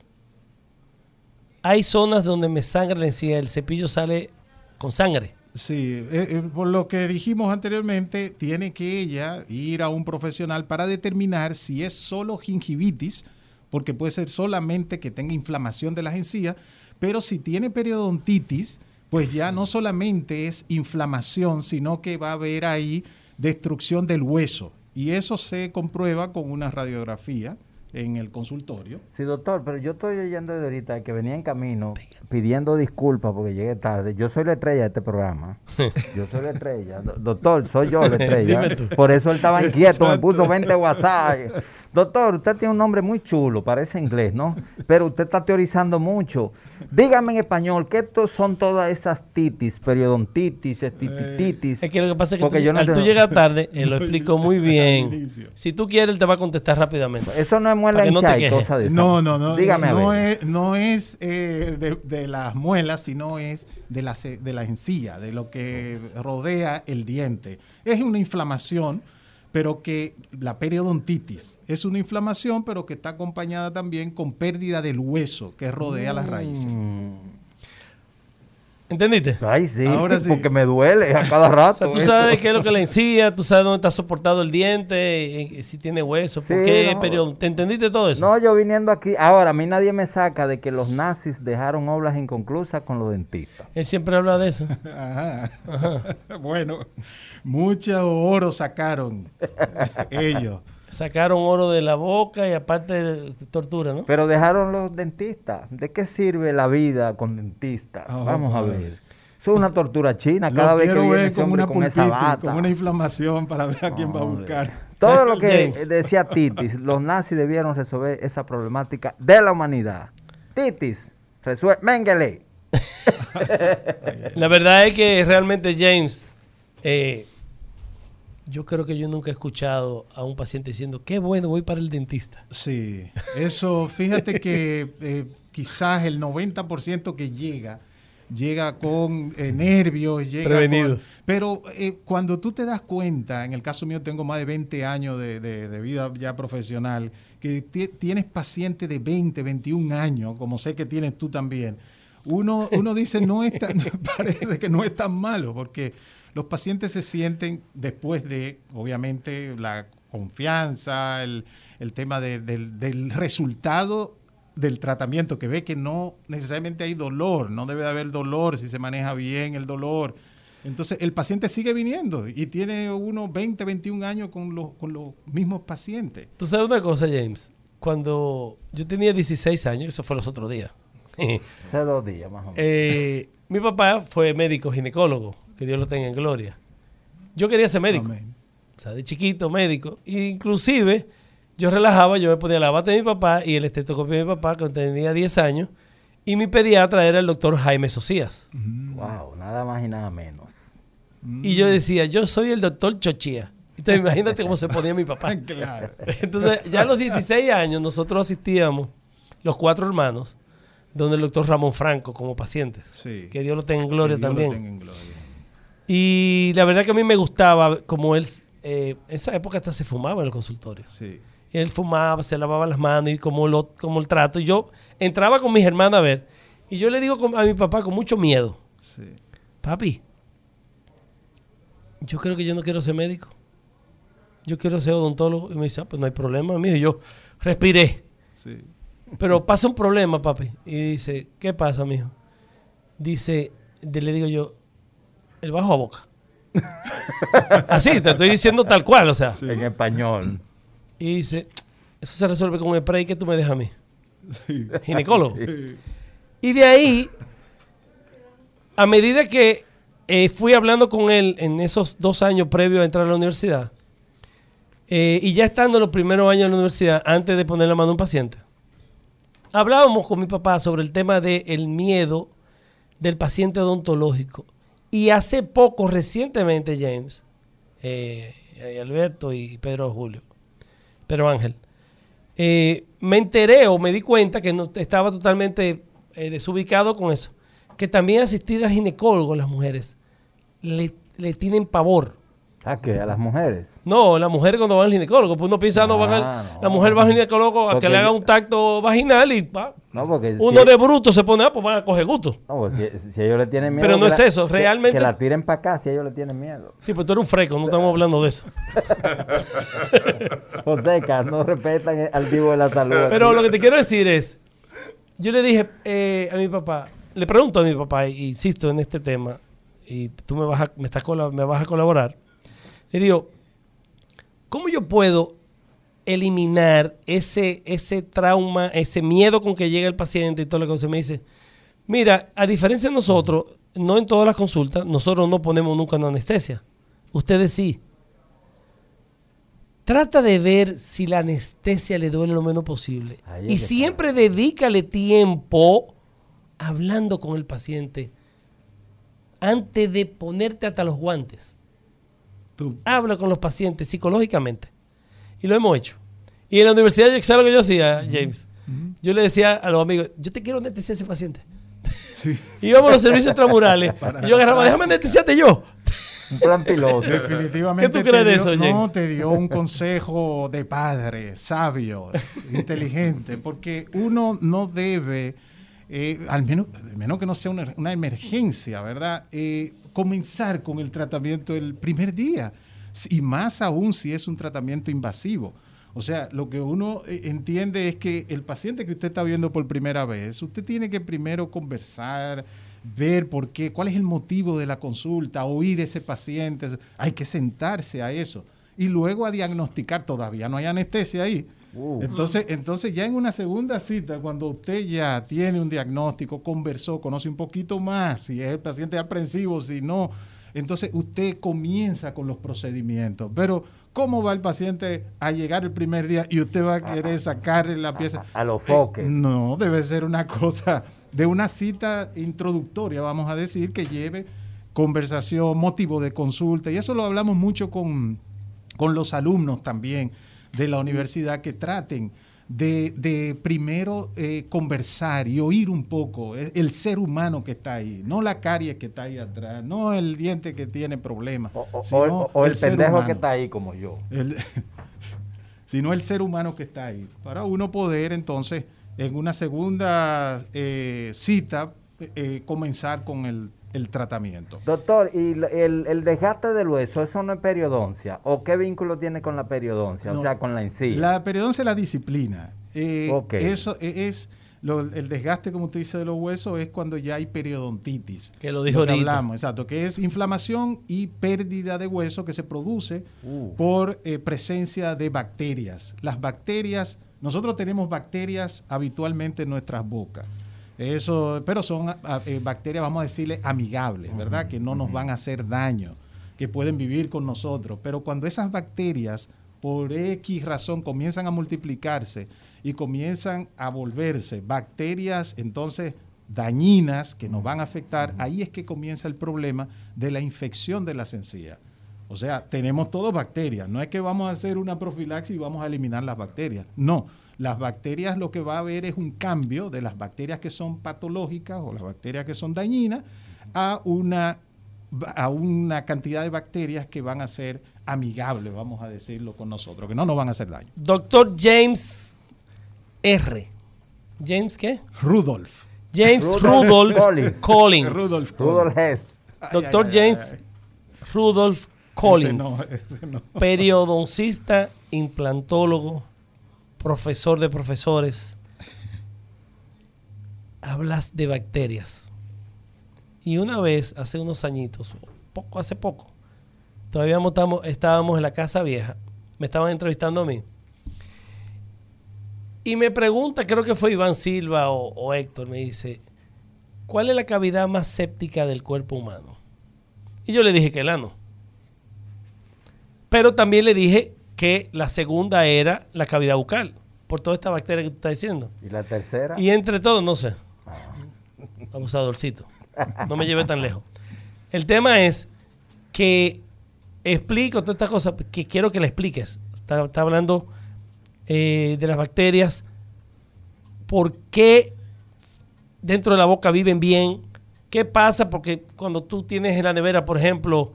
hay zonas donde me sangra la encía? El cepillo sale con sangre. Sí, eh, eh, por lo que dijimos anteriormente, tiene que ella ir a un profesional para determinar si es solo gingivitis, porque puede ser solamente que tenga inflamación de las encías, pero si tiene periodontitis, pues ya no solamente es inflamación, sino que va a haber ahí destrucción del hueso. Y eso se comprueba con una radiografía en el consultorio. Sí, doctor, pero yo estoy oyendo de ahorita que venía en camino pidiendo disculpas porque llegué tarde. Yo soy la estrella de este programa. Yo soy la estrella. Do- Doctor, soy yo la estrella. Por eso él estaba inquieto, me puso 20 WhatsApp. Doctor, usted tiene un nombre muy chulo, parece inglés, ¿no? Pero usted está teorizando mucho. Dígame en español, ¿qué son todas esas titis? Periodontitis, estititis. Es que lo que pasa es que Porque tú, yo no al tú llegar tarde, él lo explicó muy bien. Si tú quieres, él te va a contestar rápidamente. Eso no es muela que no y de eso. No, no, no. Dígame a no ver. es, no es eh, de, de las muelas, sino es de la, de la encía, de lo que rodea el diente. Es una inflamación, pero que la periodontitis es una inflamación, pero que está acompañada también con pérdida del hueso que rodea las raíces. ¿Entendiste? Ay, sí, Ahora sí. porque me duele a cada rato. O sea, tú eso. sabes qué es lo que le encía, tú sabes dónde está soportado el diente, y- y si tiene hueso, por Sí, qué no. periodo. ¿Te entendiste todo eso? No, yo viniendo aquí. Ahora, a mí nadie me saca de que los nazis dejaron obras inconclusas con los dentistas. Él siempre habla de eso. Ajá. bueno, mucho oro sacaron ellos. Sacaron oro de la boca y aparte tortura, ¿no? Pero dejaron los dentistas. ¿De qué sirve la vida con dentistas? Oh, Vamos a ver. Es una tortura china cada Lo vez que viene ver ese con hombre una con esa pulpitis, bata. con una inflamación para ver a quién va a buscar. Todo lo que James. decía Titis, los nazis debieron resolver esa problemática de la humanidad. Titis, resuelve. Mengele. La verdad es que realmente James, eh, yo creo que yo nunca he escuchado a un paciente diciendo, qué bueno, voy para el dentista. Sí, eso, fíjate que eh, quizás el 90% que llega, llega con eh, nervios, llega Prevenido. con- pero eh, cuando tú te das cuenta, en el caso mío tengo más de 20 años de, de- de vida ya profesional, que ti- tienes pacientes de 20, 21 años, como sé que tienes tú también, uno, uno dice, no es tan, parece que no es tan malo, porque los pacientes se sienten después de, obviamente, la confianza, el, el tema de- del, del resultado del tratamiento, que ve que no necesariamente hay dolor, no debe de haber dolor si se maneja bien el dolor. Entonces, el paciente sigue viniendo y tiene unos 20, 21 años con los, con los mismos pacientes. Tú sabes una cosa, James, cuando yo tenía 16 años, eso fue los otros días, Hace dos días más o menos. eh, mi papá fue médico ginecólogo, que Dios lo tenga en gloria. Yo quería ser médico. Amén. O sea, de chiquito, médico. E inclusive, yo relajaba, yo me ponía la bata de mi papá y el estetoscopio de mi papá cuando tenía 10 años. Y mi pediatra era el doctor Jaime Socias. Wow, nada más y nada menos. Y yo decía, yo soy el doctor Chochía. Entonces imagínate cómo se ponía mi papá. Claro. Entonces, ya a los 16 años nosotros asistíamos, los cuatro hermanos, donde el doctor Ramón Franco como pacientes. Sí. Que Dios lo tenga en gloria Que Dios lo también. tenga en gloria. Y la verdad que a mí me gustaba como él, eh, en esa época hasta se fumaba en los consultorios. Sí. Él fumaba, se lavaba las manos y como, lo, como el trato. Y yo entraba con mis hermanas a ver. Y yo le digo a mi papá con mucho miedo, Sí. papi, yo creo que yo no quiero ser médico. Yo quiero ser odontólogo. Y me dice, ah, pues no hay problema, mijo. Y yo respiré. Sí. Pero pasa un problema, papi. Y dice, ¿qué pasa, mijo? Dice, le digo yo, el bajo a boca. Así, te estoy diciendo tal cual, o sea. En español. Y dice, eso se resuelve con un spray que tú me dejas a mí. Sí. Ginecólogo. Y de ahí, a medida que eh, fui hablando con él en esos dos años previos a entrar a la universidad, eh, y ya estando en los primeros años de la universidad, antes de poner la mano a un paciente, hablábamos con mi papá sobre el tema del miedo del paciente odontológico. Y hace poco, recientemente, James, eh, y Alberto y Pedro Julio, Pedro Ángel, eh, me enteré o me di cuenta que no estaba totalmente eh, desubicado con eso. Que también asistir al ginecólogo las mujeres le, le tienen pavor. ¿A qué? ¿A las mujeres? No, las mujeres cuando van al ginecólogo, pues uno piensa, no, van al- Ah, no. la mujer va al ginecólogo a que le haga un tacto vaginal y pa, No, porque uno si, de bruto se pone, ah, pues van a coger gusto. no, pues si, si ellos le tienen miedo. Pero no es la- eso, realmente- Que la tiren para acá si ellos le tienen miedo. Sí, pues tú eres un freco, no estamos hablando de eso. Joseca, no respetan al vivo de la salud. Pero lo que te quiero decir es, yo le dije eh, a mi papá, le pregunto a mi papá, insisto en este tema, y tú me vas a, me estás me vas a colaborar, le digo, ¿cómo yo puedo eliminar ese, ese trauma, ese miedo con que llega el paciente y todo lo que se me dice? Mira, a diferencia de nosotros, no en todas las consultas, nosotros no ponemos nunca una anestesia. Ustedes sí. Trata de ver si la anestesia le duele lo menos posible. Y siempre dedícale tiempo hablando con el paciente antes de ponerte hasta los guantes. Tú. Habla con los pacientes psicológicamente. Y lo hemos hecho. Y en la universidad, yo ¿sabes lo que yo hacía, James? Yo le decía a los amigos, yo te quiero anestesiar a ese paciente. Sí. Íbamos a los servicios extramurales. y yo agarraba, déjame anestesiarte yo. Un plan piloto. Definitivamente. ¿Qué tú crees de eso, No, James? te dio un consejo de padre, sabio, inteligente, porque uno no debe eh, al menos, menos que no sea una, una emergencia, ¿verdad? Eh, comenzar con el tratamiento el primer día, y más aún si es un tratamiento invasivo. O sea, lo que uno eh, entiende es que el paciente que usted está viendo por primera vez, usted tiene que primero conversar, ver por qué, cuál es el motivo de la consulta, oír ese paciente, hay que sentarse a eso y luego a diagnosticar, todavía no hay anestesia ahí. Uh. Entonces, entonces ya en una segunda cita, cuando usted ya tiene un diagnóstico, conversó, conoce un poquito más, si es el paciente aprensivo, si no, entonces usted comienza con los procedimientos. Pero, ¿cómo va el paciente a llegar el primer día y usted va a querer sacarle la pieza? A los foques. Eh, no, debe ser una cosa de una cita introductoria, vamos a decir, que lleve conversación, motivo de consulta. Y eso lo hablamos mucho con, con los alumnos también de la universidad que traten de, de primero eh, conversar y oír un poco el, el ser humano que está ahí, no la carie que está ahí atrás, no el diente que tiene problemas, O, o- sino o- o el, ser pendejo humano. que está ahí como yo. El- sino el ser humano que está ahí, para uno poder entonces en una segunda eh, cita eh, comenzar con el, el tratamiento. Doctor, ¿y el, desgaste del hueso, eso no es periodoncia? ¿O qué vínculo tiene con la periodoncia? No, o sea, con la encía. La periodoncia es la disciplina. Eh, Ok. Eso e- es, lo- el desgaste, como usted dice, de los huesos es cuando ya hay periodontitis. Que lo dijo que ahorita. hablamos, exacto, que es inflamación y pérdida de hueso que se produce Uh. por eh, presencia de bacterias. Las bacterias, nosotros tenemos bacterias habitualmente en nuestras bocas. Eso, pero son ah, eh, bacterias, vamos a decirle, amigables, ¿verdad? Que no nos van a hacer daño, que pueden vivir con nosotros. Pero cuando esas bacterias, por X razón, comienzan a multiplicarse y comienzan a volverse bacterias, entonces dañinas que nos van a afectar, ahí es que comienza el problema de la infección de las encías. O sea, tenemos todas bacterias. No es que vamos a hacer una profilaxis y vamos a eliminar las bacterias. No, las bacterias lo que va a haber es un cambio de las bacterias que son patológicas o las bacterias que son dañinas a una, a una cantidad de bacterias que van a ser amigables, vamos a decirlo con nosotros, que no nos van a hacer daño. Doctor James R. ¿James qué? Rudolf. James Rudolph Rudolph Collins. Hess. Ay, Doctor ay, ay, James ay. Rudolph Ese Collins. no, ese no. periodoncista, implantólogo, profesor de profesores. Hablas de bacterias. Y una vez, hace unos añitos, poco, hace poco, todavía estábamos en la casa vieja, me estaban entrevistando a mí. Y me pregunta, creo que fue Iván Silva o, o Héctor, me dice, ¿cuál es la cavidad más séptica del cuerpo humano? Y yo le dije que el ano. Pero también le dije que la segunda era la cavidad bucal, por toda esta bacteria que tú estás diciendo. ¿Y la tercera? Y entre todos, no sé. Abusadorcito. No me lleve tan lejos. El tema es que explico toda esta cosa que quiero que la expliques. Está, está hablando eh, de las bacterias. ¿Por qué dentro de la boca viven bien? ¿Qué pasa? Porque cuando tú tienes en la nevera, por ejemplo,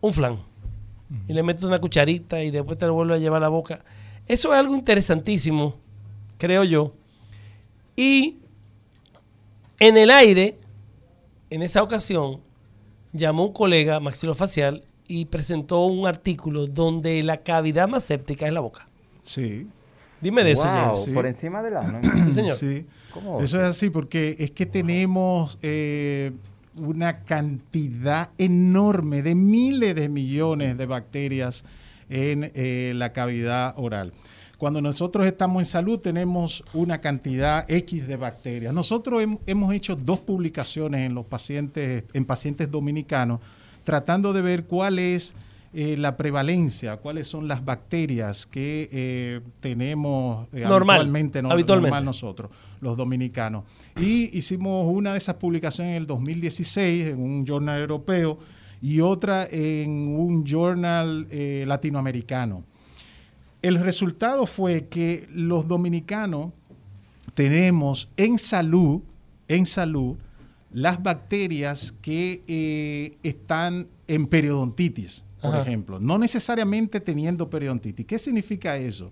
un flan y le metes una cucharita y después te lo vuelves a llevar a la boca. Eso es algo interesantísimo, creo yo. Y en el aire, en esa ocasión, llamó un colega maxilofacial y presentó un artículo donde la cavidad más séptica es la boca. Sí. Dime de eso, James. Sí. por encima del ano. Sí, señor. Sí. ¿Cómo? Eso es así porque es que tenemos eh, una cantidad enorme de miles de millones de bacterias en eh, la cavidad oral. Cuando nosotros estamos en salud tenemos una cantidad X de bacterias. Nosotros hem- hemos hecho dos publicaciones en los pacientes, en pacientes dominicanos, tratando de ver cuál es eh, la prevalencia, cuáles son las bacterias que eh, tenemos eh, Normal, habitualmente, no- habitualmente. normal nosotros, los dominicanos. Y hicimos una de esas publicaciones en el 2016 en un journal europeo y otra en un journal eh, latinoamericano. El resultado fue que los dominicanos tenemos en salud, en salud, las bacterias que eh, están en periodontitis, por Ajá. ejemplo, no necesariamente teniendo periodontitis. ¿Qué significa eso?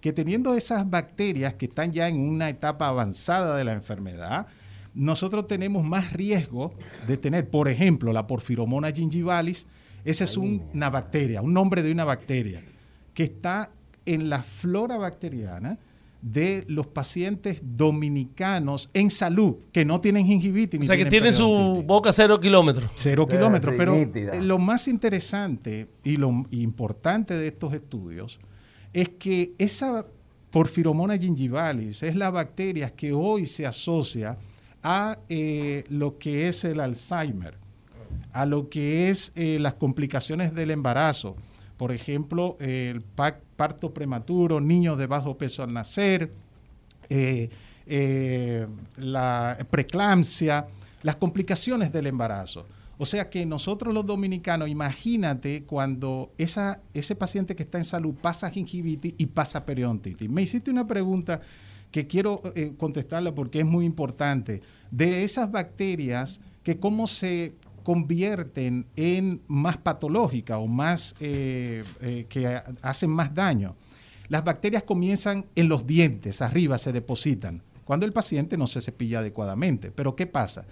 Que teniendo esas bacterias que están ya en una etapa avanzada de la enfermedad, nosotros tenemos más riesgo de tener, por ejemplo, la porfiromona gingivalis. Esa es una bacteria, un nombre de una bacteria que está en la flora bacteriana de los pacientes dominicanos en salud que no tienen gingivitis. O sea, que tienen su boca cero kilómetros. Cero kilómetros. Pero eh, lo más interesante y lo importante de estos estudios es que esa porfiromona gingivalis es la bacteria que hoy se asocia a eh, lo que es el Alzheimer, a lo que es eh, las complicaciones del embarazo. Por ejemplo, el parto prematuro, niños de bajo peso al nacer, eh, la preeclampsia, las complicaciones del embarazo. O sea que nosotros los dominicanos, imagínate cuando esa, ese paciente que está en salud pasa gingivitis y pasa periodontitis. Me hiciste una pregunta que quiero eh, contestarla porque es muy importante. De esas bacterias que cómo se convierten en más patológicas o más eh, eh, que hacen más daño. Las bacterias comienzan en los dientes, arriba se depositan, cuando el paciente no se cepilla adecuadamente. Pero ¿qué pasa?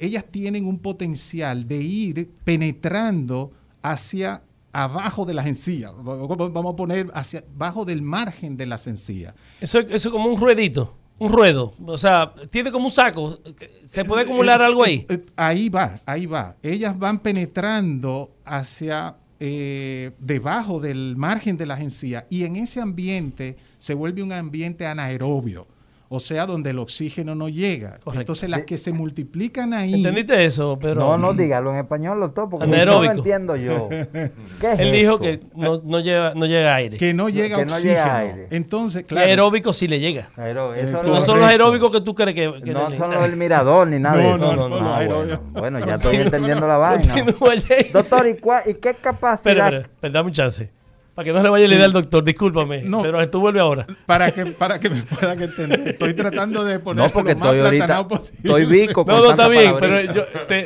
Ellas tienen un potencial de ir penetrando hacia abajo de las encías. Vamos a poner hacia abajo del margen de las encías. Eso, es como un ruedito. Un ruedo, o sea, tiene como un saco. ¿Se puede acumular algo ahí? Eh, ahí va, ahí va. Ellas van penetrando hacia eh, debajo del margen de las encías y en ese ambiente se vuelve un ambiente anaerobio o sea, donde el oxígeno no llega. Entonces, las que se multiplican ahí. ¿Entendiste eso, Pero No, no, dígalo en español, doctor, porque no lo entiendo yo. ¿Qué Él dijo que no, no, lleva, no llega aire. Que no llega que oxígeno. No llega aire. Entonces, claro. aeróbico sí le llega. no son los aeróbicos que tú crees que, que No son los del mirador ni nada de eso. No, no, no. Ah, bueno, ya estoy entendiendo la vaina. Doctor, ¿y, ¿y qué capacidad? Espera, espera, dame un chance. Para que no le vaya la idea al doctor, discúlpame. No, pero tú vuelve ahora. Para que, para que me puedan entender. Estoy tratando de poner no, porque lo más estoy posible. Estoy bico con No, no, está bien, pero yo, te,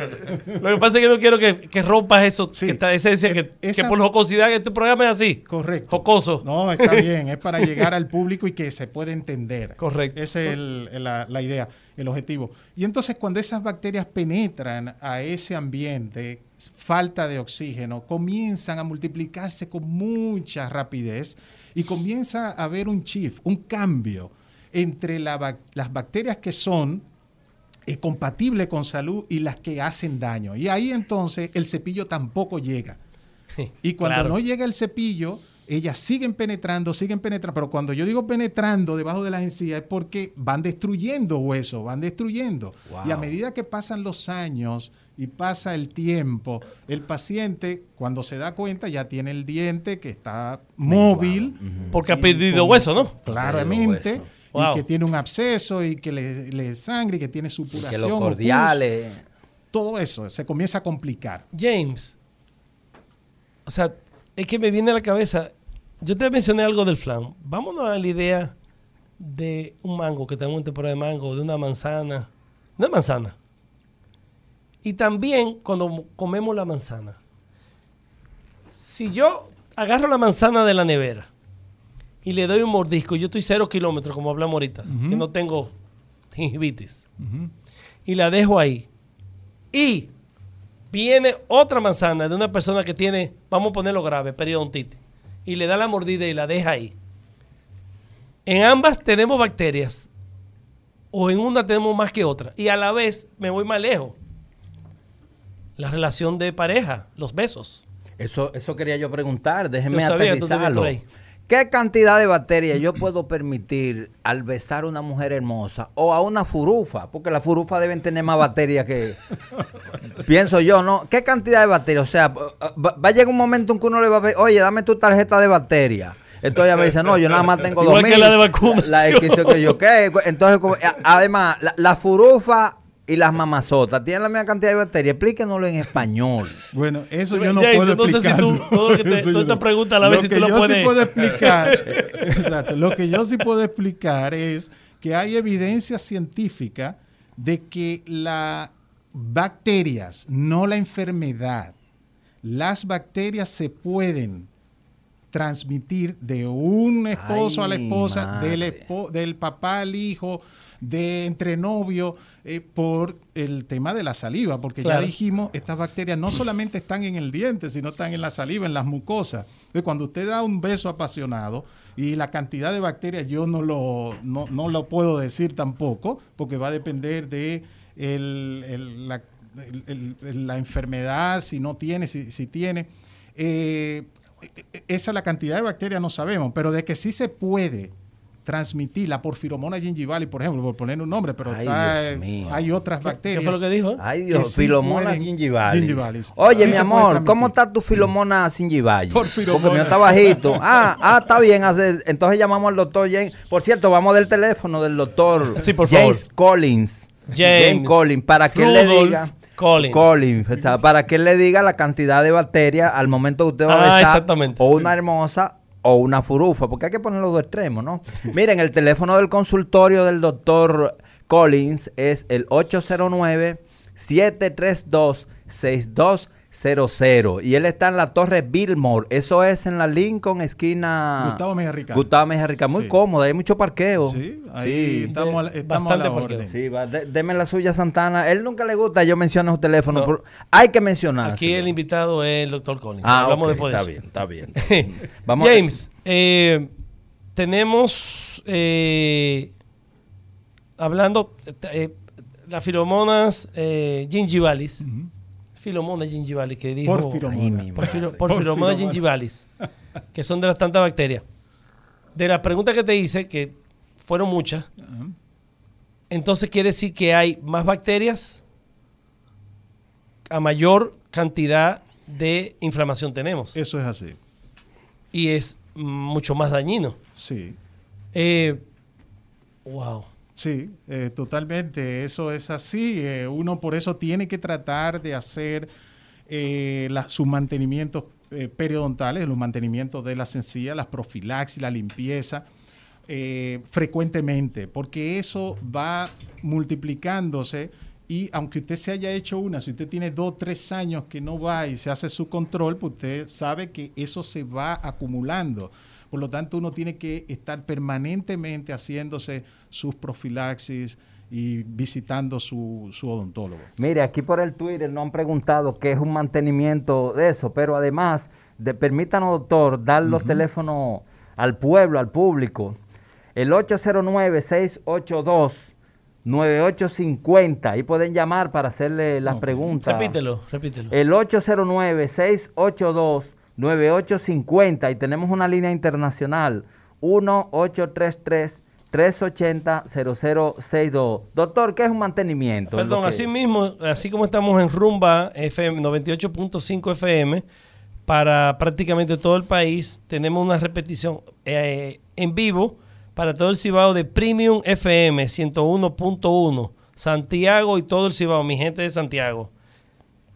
lo que pasa es que no quiero que, que rompas eso, que esta esencia, que, que por jocosidad este programa es así. Correcto. Jocoso. No, está bien, es para llegar al público y que se pueda entender. Correcto. Esa es la, la idea, el objetivo. Y entonces cuando esas bacterias penetran a ese ambiente falta de oxígeno, comienzan a multiplicarse con mucha rapidez y comienza a haber un shift, un cambio entre las bacterias que son eh, compatibles con salud y las que hacen daño. Y ahí entonces el cepillo tampoco llega. Y cuando no llega el cepillo, ellas siguen penetrando, siguen penetrando, pero cuando yo digo penetrando debajo de las encías es porque van destruyendo hueso, van destruyendo. Y a medida que pasan los años, y pasa el tiempo, el paciente cuando se da cuenta ya tiene el diente que está móvil. Porque ha perdido hueso, ¿no? Claramente. Y que tiene un absceso y que le, sangre y que tiene supuración. que los cordiales. todo eso se comienza a complicar. James, o sea, es que me viene a la cabeza, yo te mencioné algo del flan. Vámonos a la idea de un mango, que tenemos un temporada de mango, de una manzana. Una manzana y también cuando comemos la manzana. Si yo agarro la manzana de la nevera y le doy un mordisco, yo estoy cero kilómetros, como hablamos ahorita, que no tengo gingivitis, y la dejo ahí. Y viene otra manzana de una persona que tiene, vamos a ponerlo grave, periodontitis, y le da la mordida y la deja ahí. En ambas tenemos bacterias, o en una tenemos más que otra, y a la vez me voy más lejos la relación de pareja, los besos. Eso, eso quería yo preguntar, déjenme aterrizarlo. ¿Qué cantidad de bacterias yo puedo permitir al besar a una mujer hermosa o a una furufa? Porque las furufas deben tener más bacterias que... pienso yo, ¿no? ¿Qué cantidad de bacterias? O sea, va, a llegar un momento en que uno le va a ver, oye, dame tu tarjeta de bacterias. Entonces ella me dice, no, yo nada más tengo dos mil. la de vacunación. La, que yo, ¿qué? Entonces, además, la, la furufa y las mamazotas tienen la misma cantidad de bacterias. Explíquenoslo en español. Bueno, eso yo no puedo explicar. No sé si tú, todo que te, te preguntas a la vez si tú lo puedes. Sí puedo explicar, exacto, lo que yo sí puedo explicar es que hay evidencia científica de que las bacterias, no la enfermedad, las bacterias se pueden transmitir de un esposo a la esposa, del, espo- del papá al hijo, de entre novios, eh, por el tema de la saliva, porque Claro. ya dijimos, estas bacterias no solamente están en el diente, sino están en la saliva, en las mucosas. Entonces, cuando usted da un beso apasionado, y la cantidad de bacterias yo no lo, no, no lo puedo decir tampoco, porque va a depender de el- el- la, el- el- la enfermedad, si no tiene, si, si tiene. Eh, esa la cantidad de bacterias no sabemos, pero de que sí se puede transmitir la porfiromona gingivalis, por ejemplo, por poner un nombre, pero Ay, está, Dios eh, mío. hay otras ¿Qué, bacterias. qué fue lo que dijo? Ay Dios, sí Filomona pueden- gingivalis. gingivalis. Oye, Sí mi amor. ¿cómo está tu Filomona gingivalis? Por Filomona. Porque no está bajito. Ah, ah, está bien. Entonces llamamos al doctor James. Por cierto, vamos del teléfono del doctor Sí, por James Collins. James Collins, para que él le Rudolph diga. Collins. o sea, para que él le diga la cantidad de bacterias al momento que usted va a Ah, besar exactamente. o una hermosa o una furufa, porque hay que poner los dos extremos, ¿no? Miren, el teléfono del consultorio del doctor Collins es el 809-732-6200 y él está en la Torre Billmore, eso es en la Lincoln, esquina Gustavo Mejía Ricard. Gustavo Mejía Ricard, muy Sí. cómodo, hay mucho parqueo. Sí, ahí Sí. estamos, la- estamos a la Bastante parqueo. orden. Sí, va, de- deme la suya, Santana. Él nunca le gusta, yo menciono su teléfono. No. hay que mencionar. Aquí el invitado es el doctor Collins. Ah, Hablamos ok, después de está eso. bien, está bien. Vamos James, eh, tenemos eh, hablando eh, las filomonas eh, gingivalis, filomonas gingivalis que dijo Porfiromona. Porfiro- Porfiromona. gingivalis, que son de las tantas bacterias. De las preguntas que te hice, que fueron muchas, entonces quiere decir que hay más bacterias a mayor cantidad de inflamación tenemos Eso es así. y es mucho más dañino. Sí. Eh, wow. Sí, eh, totalmente, eso es así. eh, uno por eso tiene que tratar de hacer eh, sus mantenimientos eh, periodontales, los mantenimientos de las encías, las profilaxis, la limpieza, eh, frecuentemente, porque eso va multiplicándose y aunque usted se haya hecho una, si usted tiene dos, tres años que no va y se hace su control, pues usted sabe que eso se va acumulando. Por lo tanto, uno tiene que estar permanentemente haciéndose sus profilaxis y visitando su, su odontólogo. Mire, aquí por el Twitter nos han preguntado qué es un mantenimiento de eso, pero además, de, permítanos, doctor, dar los teléfonos al pueblo, al público. El 809-682-9850. Ahí pueden llamar para hacerle las preguntas. Repítelo, repítelo. El 809-682-9850 y tenemos una línea internacional 1-833-380-0062. Doctor, ¿qué es un mantenimiento? Perdón, que- así mismo, así como estamos en Rumba FM 98.5 FM para prácticamente todo el país, tenemos una repetición eh, en vivo para todo el Cibao de Premium FM 101.1, Santiago y todo el Cibao, mi gente de Santiago.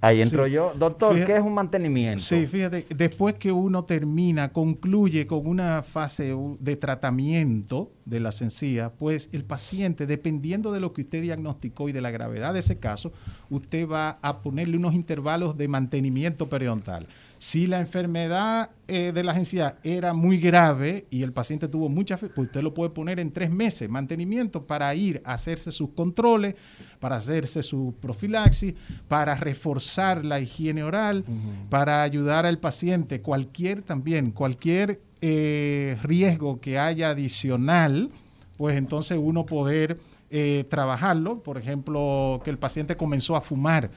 Ahí entro Sí. yo. Doctor, Fíjate- ¿qué es un mantenimiento? Sí, fíjate, después que uno termina, concluye con una fase de tratamiento de las encías, pues el paciente, dependiendo de lo que usted diagnosticó y de la gravedad de ese caso, usted va a ponerle unos intervalos de mantenimiento periodontal. Si la enfermedad eh, de las encías era muy grave y el paciente tuvo mucha fe, pues usted lo puede poner en tres meses, mantenimiento para ir a hacerse sus controles, para hacerse su profilaxis, para reforzar la higiene oral, para ayudar al paciente, cualquier también, cualquier eh, riesgo que haya adicional, pues entonces uno poder eh, trabajarlo, por ejemplo, que el paciente comenzó a fumar,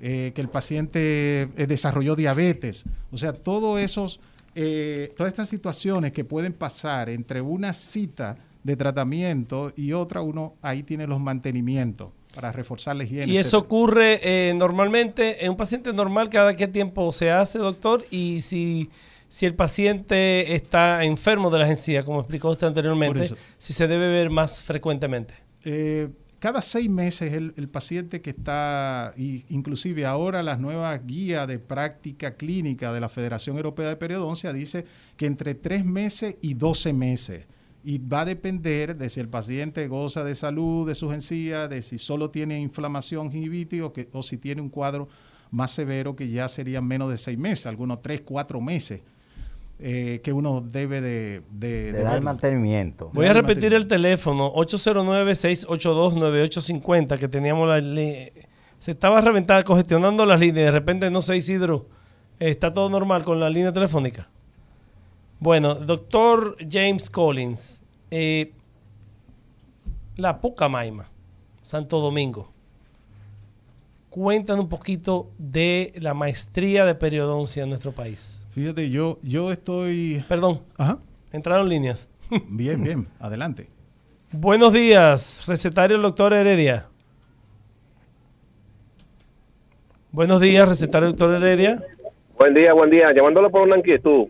eh, que el paciente eh, desarrolló diabetes, o sea, todos esos, eh, todas estas situaciones que pueden pasar entre una cita de tratamiento y otra, uno ahí tiene los mantenimientos para reforzar la higiene. Y eso etcétera. ocurre eh, normalmente en un paciente normal, cada qué tiempo se hace, doctor, y si, si el paciente está enfermo de las encías, como explicó usted anteriormente, si se debe ver más frecuentemente. Eh, cada seis meses el, paciente que está, y inclusive ahora las nuevas guías de práctica clínica de la Federación Europea de Periodoncia dice que entre tres meses y 12 meses. Y va a depender de si el paciente goza de salud de sus encías, de si solo tiene inflamación gingivitis o, o si tiene un cuadro más severo que ya serían menos de seis meses, algunos tres, cuatro meses. Eh, que uno debe de, de, Le de da el ver. mantenimiento. Voy a repetir el teléfono 809-682-9850 que teníamos la se estaba reventando, congestionando las líneas. De repente, no sé, Isidro, está todo normal con la línea telefónica. Bueno, doctor James Collins, eh, la Pucamaima, Santo Domingo. Cuéntanos un poquito de la maestría de periodoncia en nuestro país. Fíjate, yo, yo estoy... Perdón, Ajá. entraron líneas. Bien, bien, adelante. Buenos días, recetario el doctor Heredia. Buenos días, recetario doctor Heredia. Buen día, buen día. Llamándolo por una inquietud.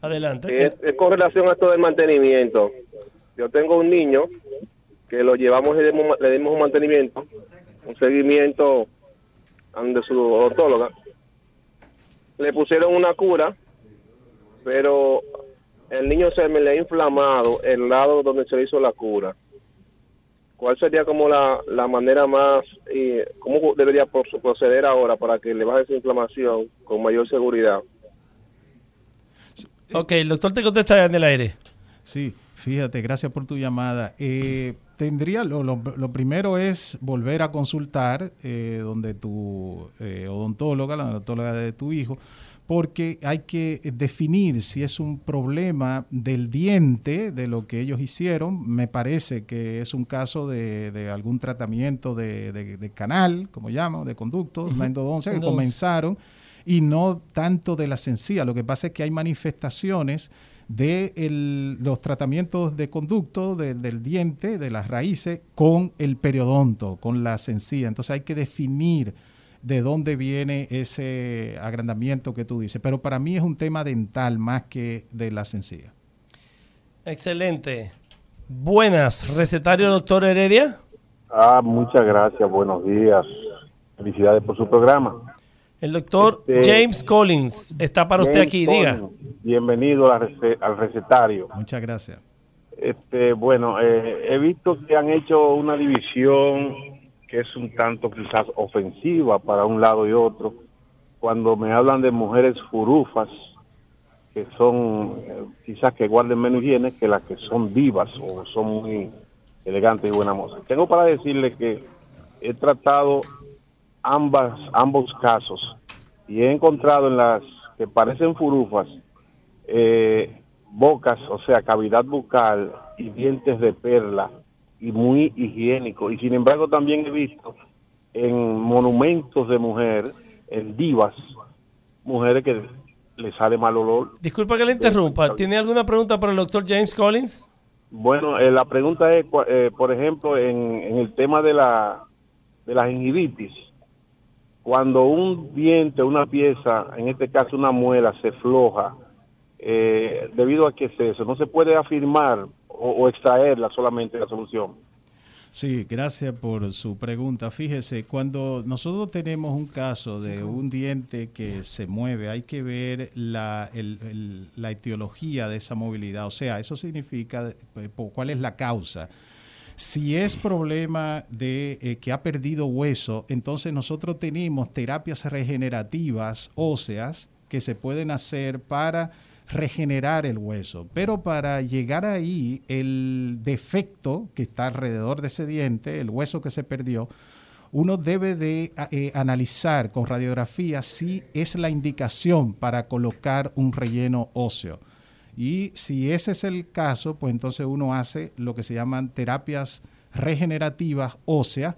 Adelante. Es, es con relación a esto del mantenimiento. Yo tengo un niño que lo llevamos y le dimos, le dimos un mantenimiento, un seguimiento de su odontóloga. Le pusieron una cura, pero el niño se me le ha inflamado el lado donde se le hizo la cura. ¿Cuál sería como la, la manera más, y cómo debería por- proceder ahora para que le baje esa inflamación con mayor seguridad? Ok, el doctor te contesta en el aire. Sí, fíjate, gracias por tu llamada. Eh, tendría, lo, lo- lo primero es volver a consultar eh, donde tu eh, odontóloga, la odontóloga de tu hijo, porque hay que definir si es un problema del diente, de lo que ellos hicieron. Me parece que es un caso de, de algún tratamiento de, de- de canal, como llamo, de conducto, una endodoncia, que comenzaron, y no tanto de la sencilla. Lo que pasa es que hay manifestaciones de el- los tratamientos de conducto de- del diente, de las raíces, con el periodonto, con la sencilla. Entonces hay que definir de dónde viene ese agrandamiento que tú dices. Pero para mí es un tema dental más que de la sencilla. Excelente. Buenas, recetario doctor Heredia. Ah, muchas gracias, buenos días. Felicidades por su programa. El doctor Este- James Collins está para usted James aquí, diga. Collins, Bienvenido a la rece- al recetario. Muchas gracias. Este, bueno, eh, he visto que han hecho una división que es un tanto quizás ofensiva para un lado y otro. Cuando me hablan de mujeres furufas, que son eh, quizás que guarden menos higiene que las que son divas o son muy elegantes y buenas mozas. Tengo para decirle que he tratado ambas, ambos casos y he encontrado en las que parecen furufas eh, bocas, o sea, cavidad bucal y dientes de perla y muy higiénico. Y sin embargo también he visto en monumentos de mujer, en divas, mujeres que le sale mal olor. Disculpa que le interrumpa. ¿Tiene alguna pregunta para el doctor James Collins? Bueno, eh, la pregunta es, eh, por ejemplo, en, en el tema de la, de la gingivitis, cuando un diente, una pieza, en este caso una muela, se floja, eh, debido a que es eso, no se puede afirmar o, o extraerla solamente la solución. Sí, gracias por su pregunta. Fíjese, cuando nosotros tenemos un caso de un diente que se mueve, hay que ver la, el- el- la etiología de esa movilidad. O sea, eso significa eh, cuál es la causa. Si es problema de eh, que ha perdido hueso, entonces nosotros tenemos terapias regenerativas óseas que se pueden hacer para regenerar el hueso. Pero para llegar ahí, el defecto que está alrededor de ese diente, el hueso que se perdió, uno debe de eh, analizar con radiografía si es la indicación para colocar un relleno óseo. Y si ese es el caso, pues entonces uno hace lo que se llaman terapias regenerativas óseas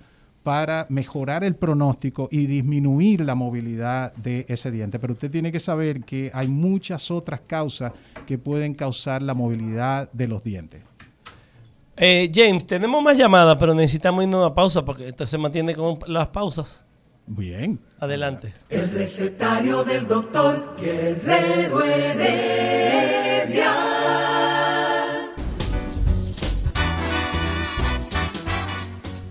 para mejorar el pronóstico y disminuir la movilidad de ese diente. Pero usted tiene que saber que hay muchas otras causas que pueden causar la movilidad de los dientes. Eh, James, tenemos más llamadas, pero necesitamos irnos a una pausa porque esto se mantiene con las pausas. Bien. Adelante. El recetario del doctor Guerrero Heredia.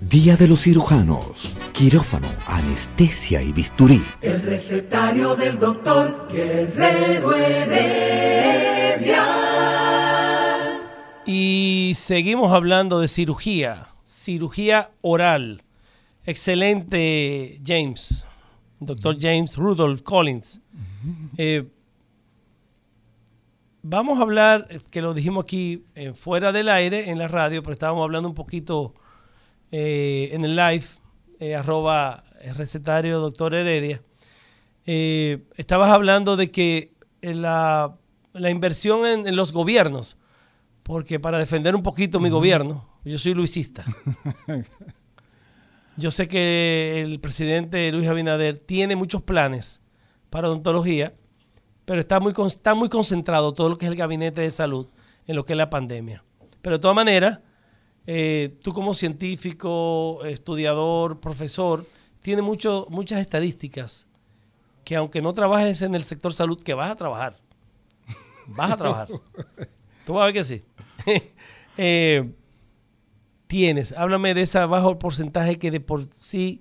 Día de los cirujanos. Quirófano, anestesia y bisturí. El recetario del doctor Guerrero Heredia. Y seguimos hablando de cirugía, cirugía oral. Excelente, James, doctor James Rudolph Collins. Eh, vamos a hablar, eh, que lo dijimos aquí eh, fuera del aire en la radio, pero estábamos hablando un poquito eh, en el live, arroba el recetario doctor Heredia. Estabas hablando de que la, la inversión en, en los gobiernos, porque para defender un poquito mi gobierno, yo soy luisista. Yo sé que el presidente Luis Abinader tiene muchos planes para odontología, pero está muy, está muy concentrado todo lo que es el gabinete de salud en lo que es la pandemia. Pero de todas maneras, eh, tú como científico, estudiador, profesor, tienes mucho, muchas estadísticas que aunque no trabajes en el sector salud, que vas a trabajar. Vas a trabajar. Tú vas a ver que sí. Eh, tienes, háblame de ese bajo porcentaje que de por sí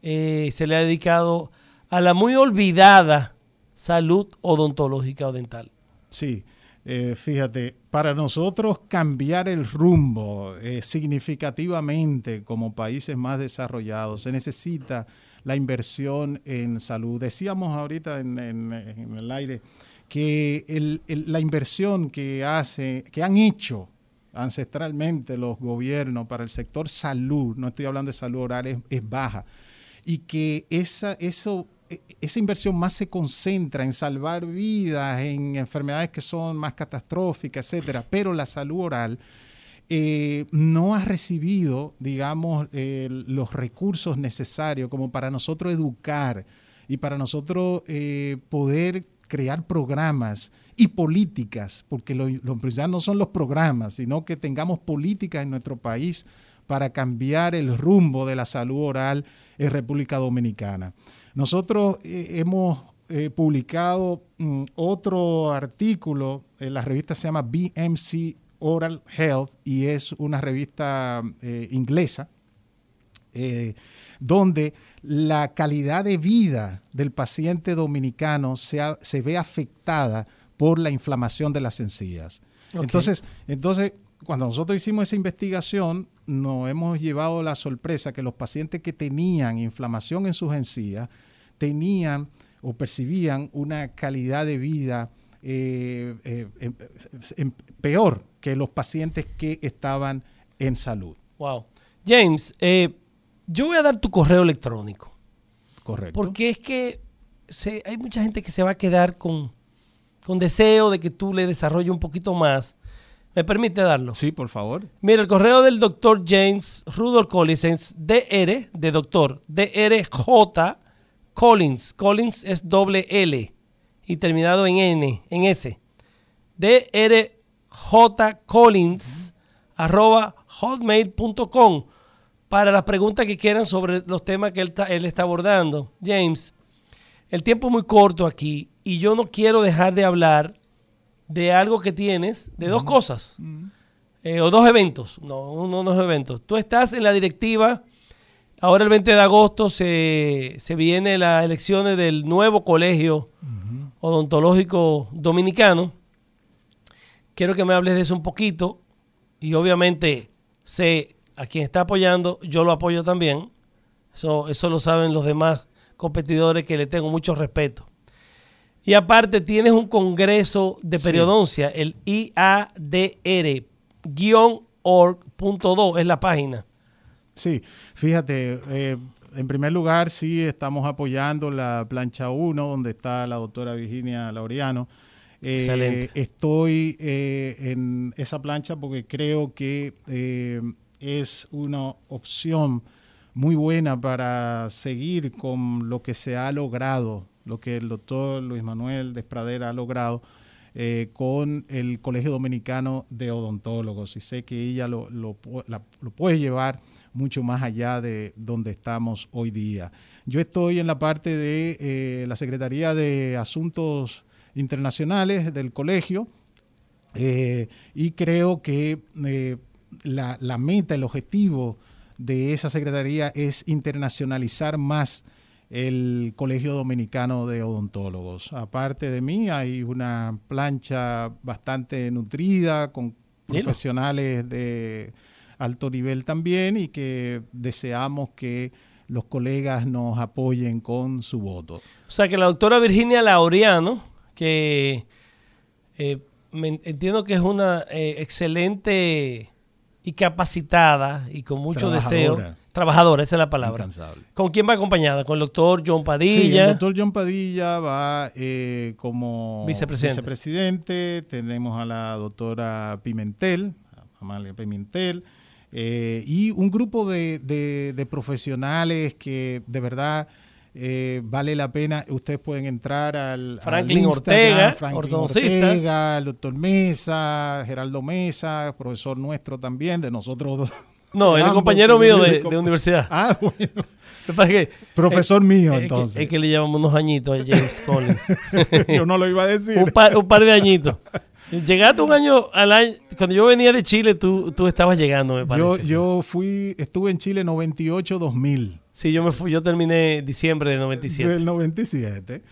eh, se le ha dedicado a la muy olvidada salud odontológica o dental. Sí, eh, fíjate, para nosotros cambiar el rumbo eh, significativamente como países más desarrollados se necesita la inversión en salud. Decíamos ahorita en, el aire que la inversión que hace, que han hecho ancestralmente los gobiernos para el sector salud, no estoy hablando de salud oral, es, baja. Y que esa, eso, e- esa inversión más se concentra en salvar vidas, en enfermedades que son más catastróficas, etcétera. Pero la salud oral eh, no ha recibido, digamos, los recursos necesarios como para nosotros educar y para nosotros eh, poder crear programas y políticas, porque lo, lo ya no son los programas, sino que tengamos políticas en nuestro país para cambiar el rumbo de la salud oral en República Dominicana. Nosotros eh, hemos eh, publicado mm, otro artículo, en la revista se llama BMC Oral Health y es una revista eh, inglesa eh, donde la calidad de vida del paciente dominicano se ve afectada por la inflamación de las encías. Entonces, entonces, cuando nosotros hicimos esa investigación, nos hemos llevado la sorpresa que los pacientes que tenían inflamación en sus encías tenían o percibían una calidad de vida eh, eh, em- em- peor que los pacientes que estaban en salud. Wow. James, eh, yo voy a dar tu correo electrónico. Correcto. Porque es que se- hay mucha gente que se va a quedar con, con deseo de que tú le desarrolles un poquito más. ¿Me permite darlo? Sí, por favor. Mira, el correo del doctor James Rudolph Collins DR de doctor, DRJ Collins. Collins es doble L y terminado en N, en S. DRJ Collins arroba hotmail.com para las preguntas que quieran sobre los temas que él, él está abordando. James, el tiempo es muy corto aquí y yo no quiero dejar de hablar de algo que tienes, de dos cosas. Eh, o dos eventos, no, uno dos eventos. Tú estás en la directiva, ahora el 20 de agosto se, se viene las elecciones del nuevo colegio odontológico dominicano. Quiero que me hables de eso un poquito y obviamente sé a quien está apoyando, yo lo apoyo también. Eso, eso lo saben los demás competidores que le tengo mucho respeto. Y aparte tienes un congreso de Sí. periodoncia, el IADR-org.do es la página. Sí, fíjate, eh, en primer lugar, sí estamos apoyando la plancha 1, donde está la doctora Virginia Laureano. Eh, Excelente. Estoy eh, en esa plancha porque creo que eh, es una opción muy buena para seguir con lo que se ha logrado, lo que el doctor Luis Manuel Despradera ha logrado eh, con el Colegio Dominicano de Odontólogos. Y sé que ella lo, puede llevar mucho más allá de donde estamos hoy día. Yo estoy en la parte de eh, la Secretaría de Asuntos Internacionales del colegio eh, y creo que la meta, el objetivo de esa secretaría es internacionalizar más el Colegio Dominicano de Odontólogos. Aparte de mí, hay una plancha bastante nutrida con profesionales de alto nivel también y que deseamos que los colegas nos apoyen con su voto. O sea que la doctora Virginia Laureano, que eh, me entiendo que es una eh, excelente y capacitada y con mucho deseo. Trabajadora. Esa es la palabra. Incansable. ¿Con quién va acompañada? Con el doctor John Sí, Padilla. el doctor John Padilla va eh, como Vicepresidente. vicepresidente. Tenemos a la doctora Pimentel, Amalia Pimentel, eh, y un grupo de, de- de profesionales que de verdad eh, vale la pena. Ustedes pueden entrar al, Franklin Ortega, Franklin. Ortega, el doctor Mesa, Geraldo Mesa, profesor nuestro también, de nosotros dos. No, es Ambos, compañero mío de, universidad. Ah, bueno. Que Profesor es- mío, es que- entonces. Es que le llevamos unos añitos a James Collins. Yo no lo iba a decir. un, par, un par de añitos. Llegaste un año al año. Cuando yo venía de Chile, tú, tú estabas llegando, me Yo, parece. yo fui, estuve en Chile 98-2000, Sí, yo me fui, yo terminé diciembre de 97. del 97.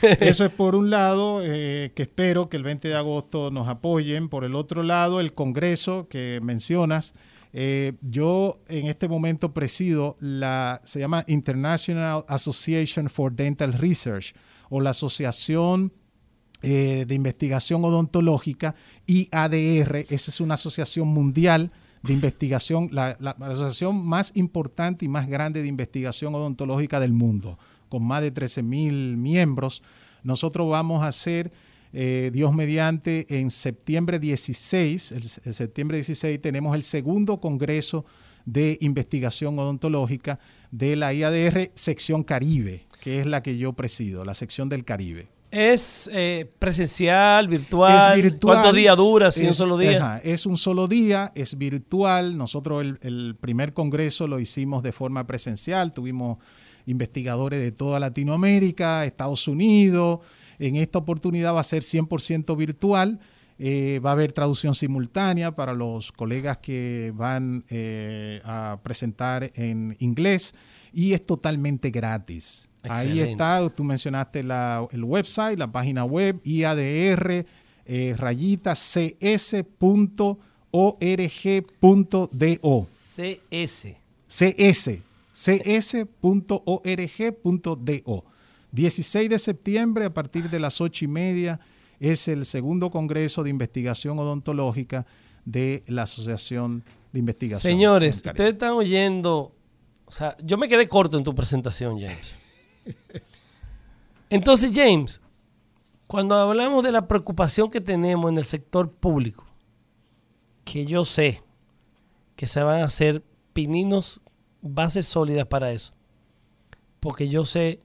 Eso es por un lado, eh, que espero que el 20 de agosto nos apoyen. Por el otro lado, el Congreso que mencionas. Eh, yo en este momento presido la, se llama International Association for Dental Research o la Asociación eh, de Investigación Odontológica, IADR. Esa es una asociación mundial de investigación, la, la asociación más importante y más grande de investigación odontológica del mundo, con más de 13 mil miembros. Nosotros vamos a hacer, eh, Dios mediante, en septiembre 16, el, el septiembre 16 tenemos el segundo Congreso de Investigación Odontológica de la IADR, sección Caribe, que es la que yo presido, la sección del Caribe. ¿Es eh, presencial, virtual? Es virtual. ¿Cuántos días dura? Si un Es- solo día. ajá, es un solo día, es virtual. Nosotros el, el primer congreso lo hicimos de forma presencial. Tuvimos investigadores de toda Latinoamérica, Estados Unidos. En esta oportunidad va a ser 100% virtual. Eh, va a haber traducción simultánea para los colegas que van eh, a presentar en inglés y es totalmente gratis. Ahí está, tú mencionaste la- el website, la página web, IADR, eh, rayita cs.org.do. CS. CS, cs.org.do. 16 de septiembre a partir de las 8 y media es el segundo Congreso de Investigación Odontológica de la Asociación de Investigación. Señores, ustedes están oyendo. O sea, yo me quedé corto en tu presentación, James. Entonces, James, cuando hablamos de la preocupación que tenemos en el sector público, que yo sé que se van a hacer pininos, bases sólidas para eso, porque yo sé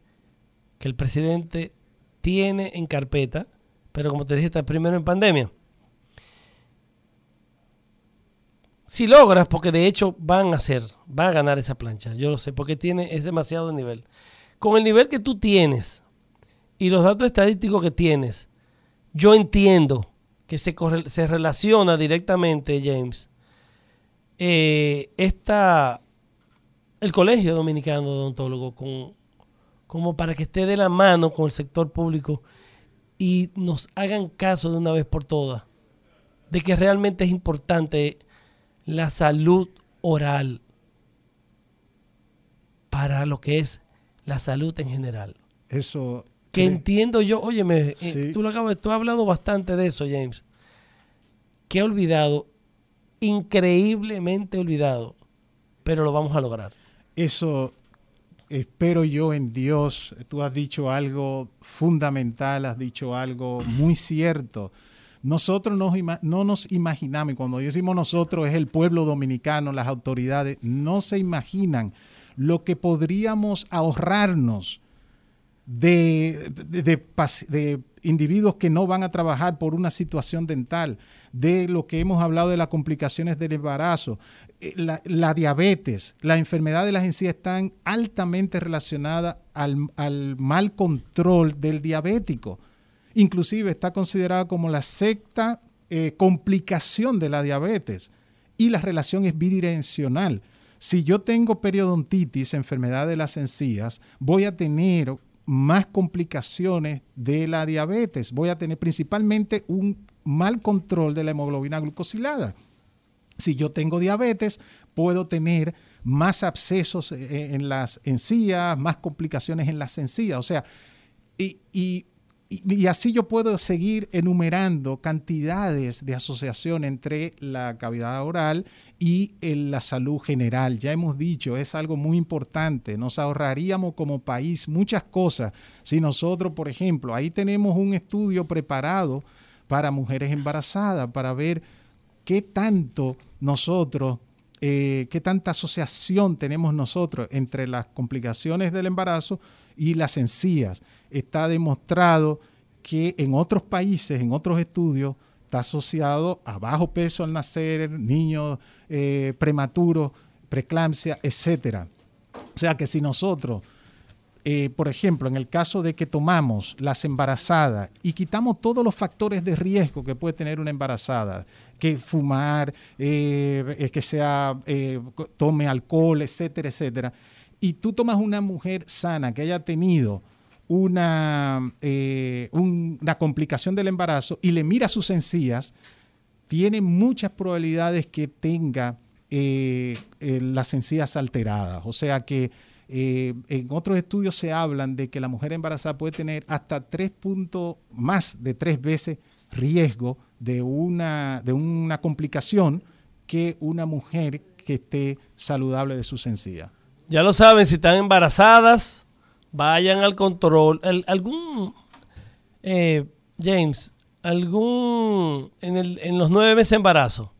que el presidente tiene en carpeta, pero como te dije, está primero en pandemia. Si logras, porque de hecho van a hacer, van a ganar esa plancha, yo lo sé, porque tiene, es demasiado de nivel. Con el nivel que tú tienes y los datos estadísticos que tienes, yo entiendo que se, corre- se relaciona directamente, James, eh, esta, el Colegio Dominicano de Odontólogos con, como para que esté de la mano con el sector público y nos hagan caso de una vez por todas de que realmente es importante la salud oral para lo que es la salud en general. Eso. Que entiendo yo, óyeme, eh, Sí. tú lo acabas, tú has hablado bastante de eso, James. Que he olvidado, increíblemente olvidado, pero lo vamos a lograr. Eso espero yo en Dios. Tú has dicho algo fundamental, has dicho algo muy cierto. Nosotros no nos imaginamos, y cuando decimos nosotros es el pueblo dominicano, las autoridades, no se imaginan lo que podríamos ahorrarnos de, individuos que no van a trabajar por una situación dental, de lo que hemos hablado de las complicaciones del embarazo, la, la diabetes, la enfermedad de las encías están altamente relacionadas al, al mal control del diabético. Inclusive está considerada como la sexta eh, complicación de la diabetes y la relación es bidireccional. Si yo tengo periodontitis, enfermedad de las encías, voy a tener más complicaciones de la diabetes. Voy a tener principalmente un mal control de la hemoglobina glucosilada. Si yo tengo diabetes, puedo tener más abscesos eh, en las encías, más complicaciones en las encías. O sea, y, así yo puedo seguir enumerando cantidades de asociación entre la cavidad oral y la salud general. Ya hemos dicho, es algo muy importante. Nos ahorraríamos como país muchas cosas si nosotros, por ejemplo, ahí tenemos un estudio preparado para mujeres embarazadas, para ver qué tanto nosotros, eh, qué tanta asociación tenemos nosotros entre las complicaciones del embarazo y las encías. Está demostrado que en otros países, en otros estudios, está asociado a bajo peso al nacer, niños eh, prematuros, preeclampsia, etc. O sea que si nosotros, eh, por ejemplo, en el caso de que tomamos las embarazadas y quitamos todos los factores de riesgo que puede tener una embarazada, que fumar, eh, que sea, tome alcohol, etcétera, etcétera, y tú tomas una mujer sana que haya tenido una, eh, una complicación del embarazo y le miras sus encías, tiene muchas probabilidades que tenga eh, eh, las encías alteradas. O sea que en otros estudios se hablan de que la mujer embarazada puede tener hasta tres puntos, más de tres veces riesgo de una, de una complicación que una mujer que esté saludable de sus encías. Ya lo saben, si están embarazadas, vayan al control. algún, eh, James, algún, en, el, en, los nueve meses de embarazo,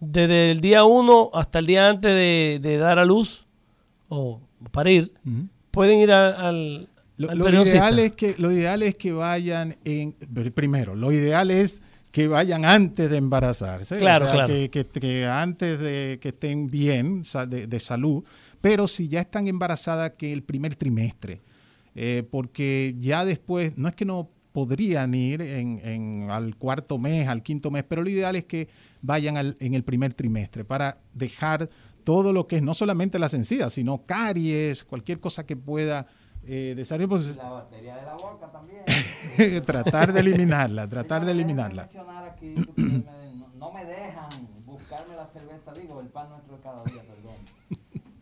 desde el día uno hasta el día antes de, dar a luz o parir, pueden ir al... Lo, ideal es que, lo ideal es que vayan en, primero, lo ideal es que vayan antes de embarazarse, claro, claro. Que, antes de que estén bien de, de salud, pero si ya están embarazadas que el primer trimestre, eh, porque ya después, no es que no podrían ir en, al cuarto mes, al quinto mes, pero lo ideal es que vayan en el primer trimestre para dejar todo lo que es no solamente las encías, sino caries, cualquier cosa que pueda eh, desarrollar. Pues, la batería de la boca también. tratar de eliminarla, tratar de eliminarla. no me dejan buscarme la cerveza, digo, el pan nuestro de cada día, perdón.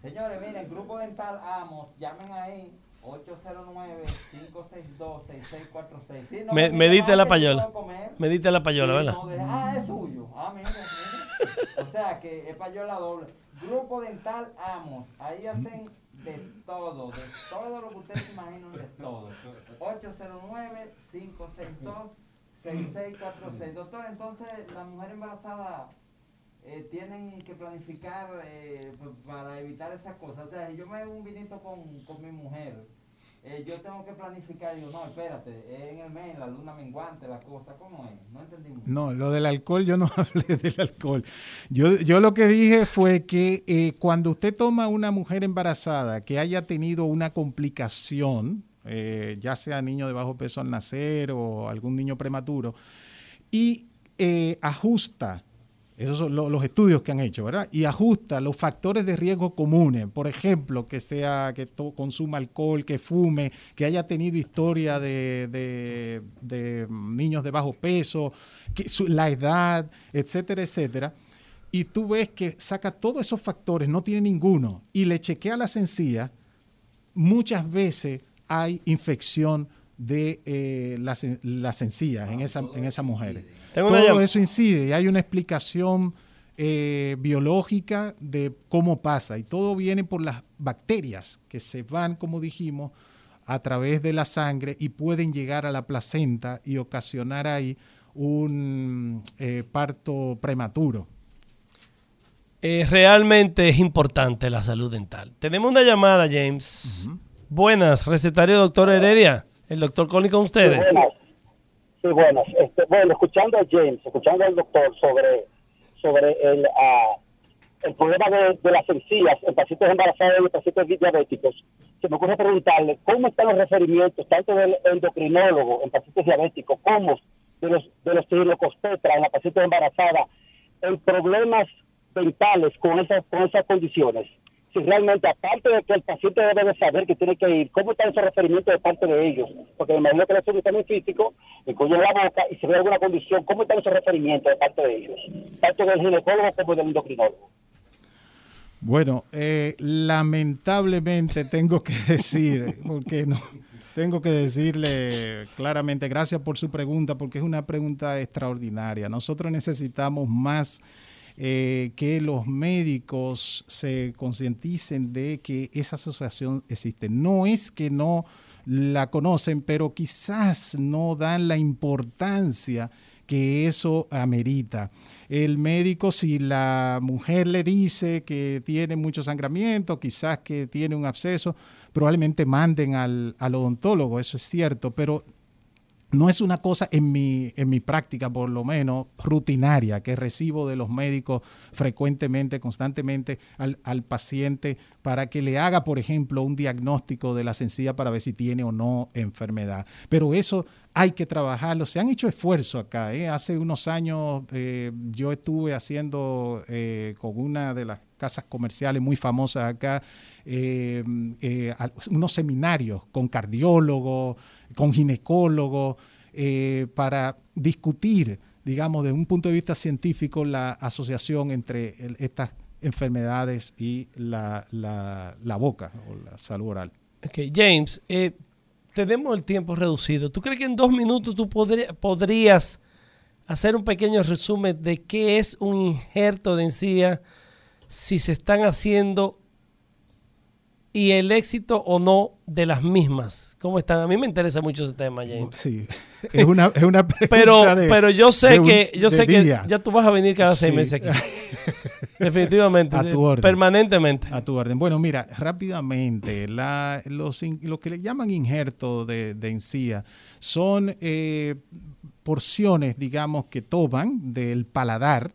Señores, miren, Grupo Dental Amos, llamen ahí 809-562-6646. Sí, no, me, medite la payola. Medite la payola, ¿verdad? ah, es suyo. Ah, mira, o sea que es payola doble. Grupo Dental Amos, ahí hacen de todo, de todo lo que ustedes imaginan, de todo. 809-562-6646. Doctor, entonces la mujer embarazada eh, tienen que planificar eh, para evitar esas cosas. O sea, yo me un vinito con, con mi mujer, eh, yo tengo que planificar. Digo, no, espérate, en el mes, la luna menguante, la cosa, ¿cómo es? No entendimos. No, lo del alcohol, yo no hablé del alcohol. Yo, yo lo que dije fue que cuando usted toma una mujer embarazada que haya tenido una complicación, ya sea niño de bajo peso al nacer o algún niño prematuro, y ajusta esos son los estudios que han hecho, ¿verdad? Y ajusta los factores de riesgo comunes. Por ejemplo, que sea que consuma alcohol, que fume, que haya tenido historia de, niños de bajo peso, que la edad, etcétera, etcétera. Y tú ves que saca todos esos factores, no tiene ninguno, y le chequea la encías, muchas veces hay infección de eh, las, las, encías en, esa, en esas mujeres. Todo eso incide y hay una explicación eh, biológica de cómo pasa y todo viene por las bacterias que se van, como dijimos, a través de la sangre y pueden llegar a la placenta y ocasionar ahí un eh, parto prematuro. realmente es importante la salud dental. Tenemos una llamada, James. Buenas, recetario doctor Heredia. El doctor Connie con ustedes. Sí, buenas. Este, bueno, escuchando a James, escuchando al doctor sobre, sobre el, uh, el problema de, las encías en pacientes embarazados y en pacientes diabéticos, se me ocurre preguntarle cómo están los referimientos tanto del endocrinólogo en pacientes diabéticos como de los de los en la paciente embarazada en problemas dentales con esas con esas condiciones si realmente, aparte de que el paciente debe de saber que tiene que ir, ¿cómo está ese referimiento de parte de ellos? Porque me imagino que es un examen físico, incluye la boca y si ve alguna condición, ¿cómo está ese referimiento de parte de ellos? Tanto del ginecólogo como del endocrinólogo. Bueno, eh, lamentablemente tengo que decir, porque no, tengo que decirle claramente gracias por su pregunta, porque es una pregunta extraordinaria. Nosotros necesitamos más eh, que los médicos se concienticen de que esa asociación existe. No es que no la conocen, pero quizás no dan la importancia que eso amerita. El médico, si la mujer le dice que tiene mucho sangramiento, quizás que tiene un absceso, probablemente manden al, al odontólogo, eso es cierto, pero no es una cosa en mi, en mi práctica, por lo menos, rutinaria, que recibo de los médicos frecuentemente, constantemente al, al, paciente para que le haga, por ejemplo, un diagnóstico de la sencilla para ver si tiene o no enfermedad. Pero eso hay que trabajarlo. Se han hecho esfuerzos acá. ¿eh? Hace unos años eh, yo estuve haciendo eh, con una de las casas comerciales muy famosas acá, unos seminarios con cardiólogos, con ginecólogos, eh, para discutir, digamos, desde un punto de vista científico, la asociación entre estas enfermedades y la, la, boca o la salud oral. Ok, James, tenemos el tiempo reducido. ¿Tú crees que en dos minutos tú podría, podrías hacer un pequeño resumen de qué es un injerto de encía? si se están haciendo y el éxito o no de las mismas. ¿Cómo están? A mí me interesa mucho ese tema, James. Sí, es una, es una pero, de, pero yo sé que, yo sé que ya tú vas a venir cada seis meses aquí. Definitivamente. A tu orden. Permanentemente. A tu orden. Bueno, mira, rápidamente, la, los, lo que le llaman injertos de, de encía son eh, porciones, digamos, que toman del paladar,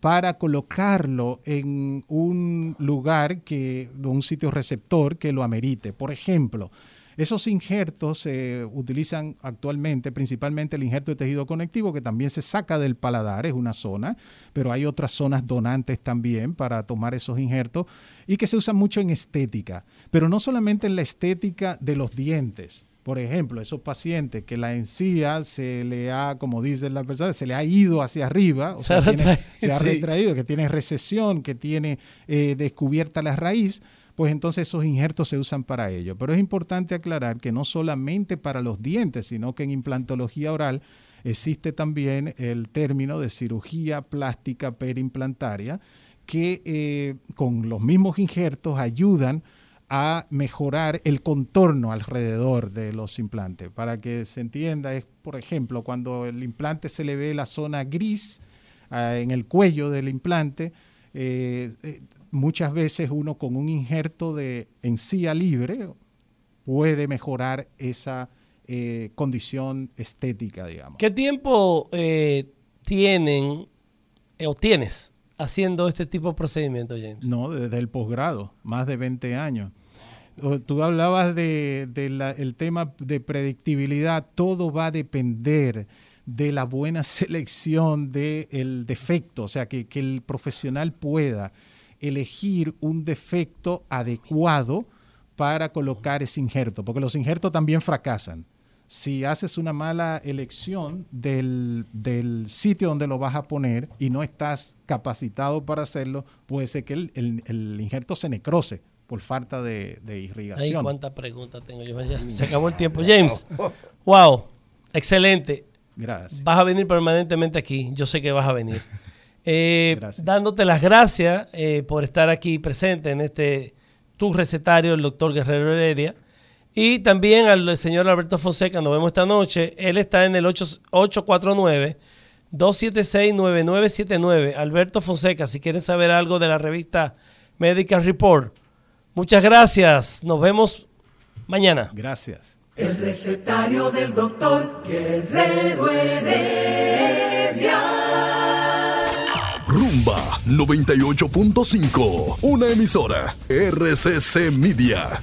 para colocarlo en un lugar que, un sitio receptor que lo amerite. Por ejemplo, esos injertos se utilizan actualmente, principalmente el injerto de tejido conectivo, que también se saca del paladar, es una zona, pero hay otras zonas donantes también para tomar esos injertos y que se usan mucho en estética, pero no solamente en la estética de los dientes, por ejemplo, esos pacientes que la encía se le ha, como dicen las personas, se le ha ido hacia arriba, o se, sea, ha, tiene, se ha retraído, que tiene recesión, que tiene eh, descubierta la raíz, pues entonces esos injertos se usan para ello. Pero es importante aclarar que no solamente para los dientes, sino que en implantología oral existe también el término de cirugía plástica perimplantaria, que eh, con los mismos injertos ayudan a mejorar el contorno alrededor de los implantes. Para que se entienda, es por ejemplo cuando el implante se le ve la zona gris uh, en el cuello del implante, eh, eh, muchas veces uno con un injerto de encía libre puede mejorar esa eh, condición estética, digamos. ¿Qué tiempo eh, tienen o tienes haciendo este tipo de procedimiento, James? No, desde el posgrado, más de 20 años tú hablabas del de, tema de predictibilidad, todo va a depender de la buena selección del defecto, o sea, que, el profesional pueda elegir un defecto adecuado para colocar ese injerto, porque los injertos también fracasan. Si haces una mala elección del, sitio donde lo vas a poner y no estás capacitado para hacerlo, puede ser que el, el injerto se necrose por falta de, de irrigación. Ay, cuántas preguntas tengo yo. Ya, se acabó el tiempo. James, wow, excelente. Gracias. Vas a venir permanentemente aquí. Yo sé que vas a venir. Eh, dándote las gracias eh, por estar aquí presente en este tu recetario, el doctor Guerrero Heredia. Y también al señor Alberto Fonseca, nos vemos esta noche. Él está en el 849 276 9979. Alberto Fonseca, si quieren saber algo de la revista Medical Report, Muchas gracias. Nos vemos mañana. Gracias. El recetario del doctor Guerrero Heredia. Rumba 98.5. Una emisora. RCC Media.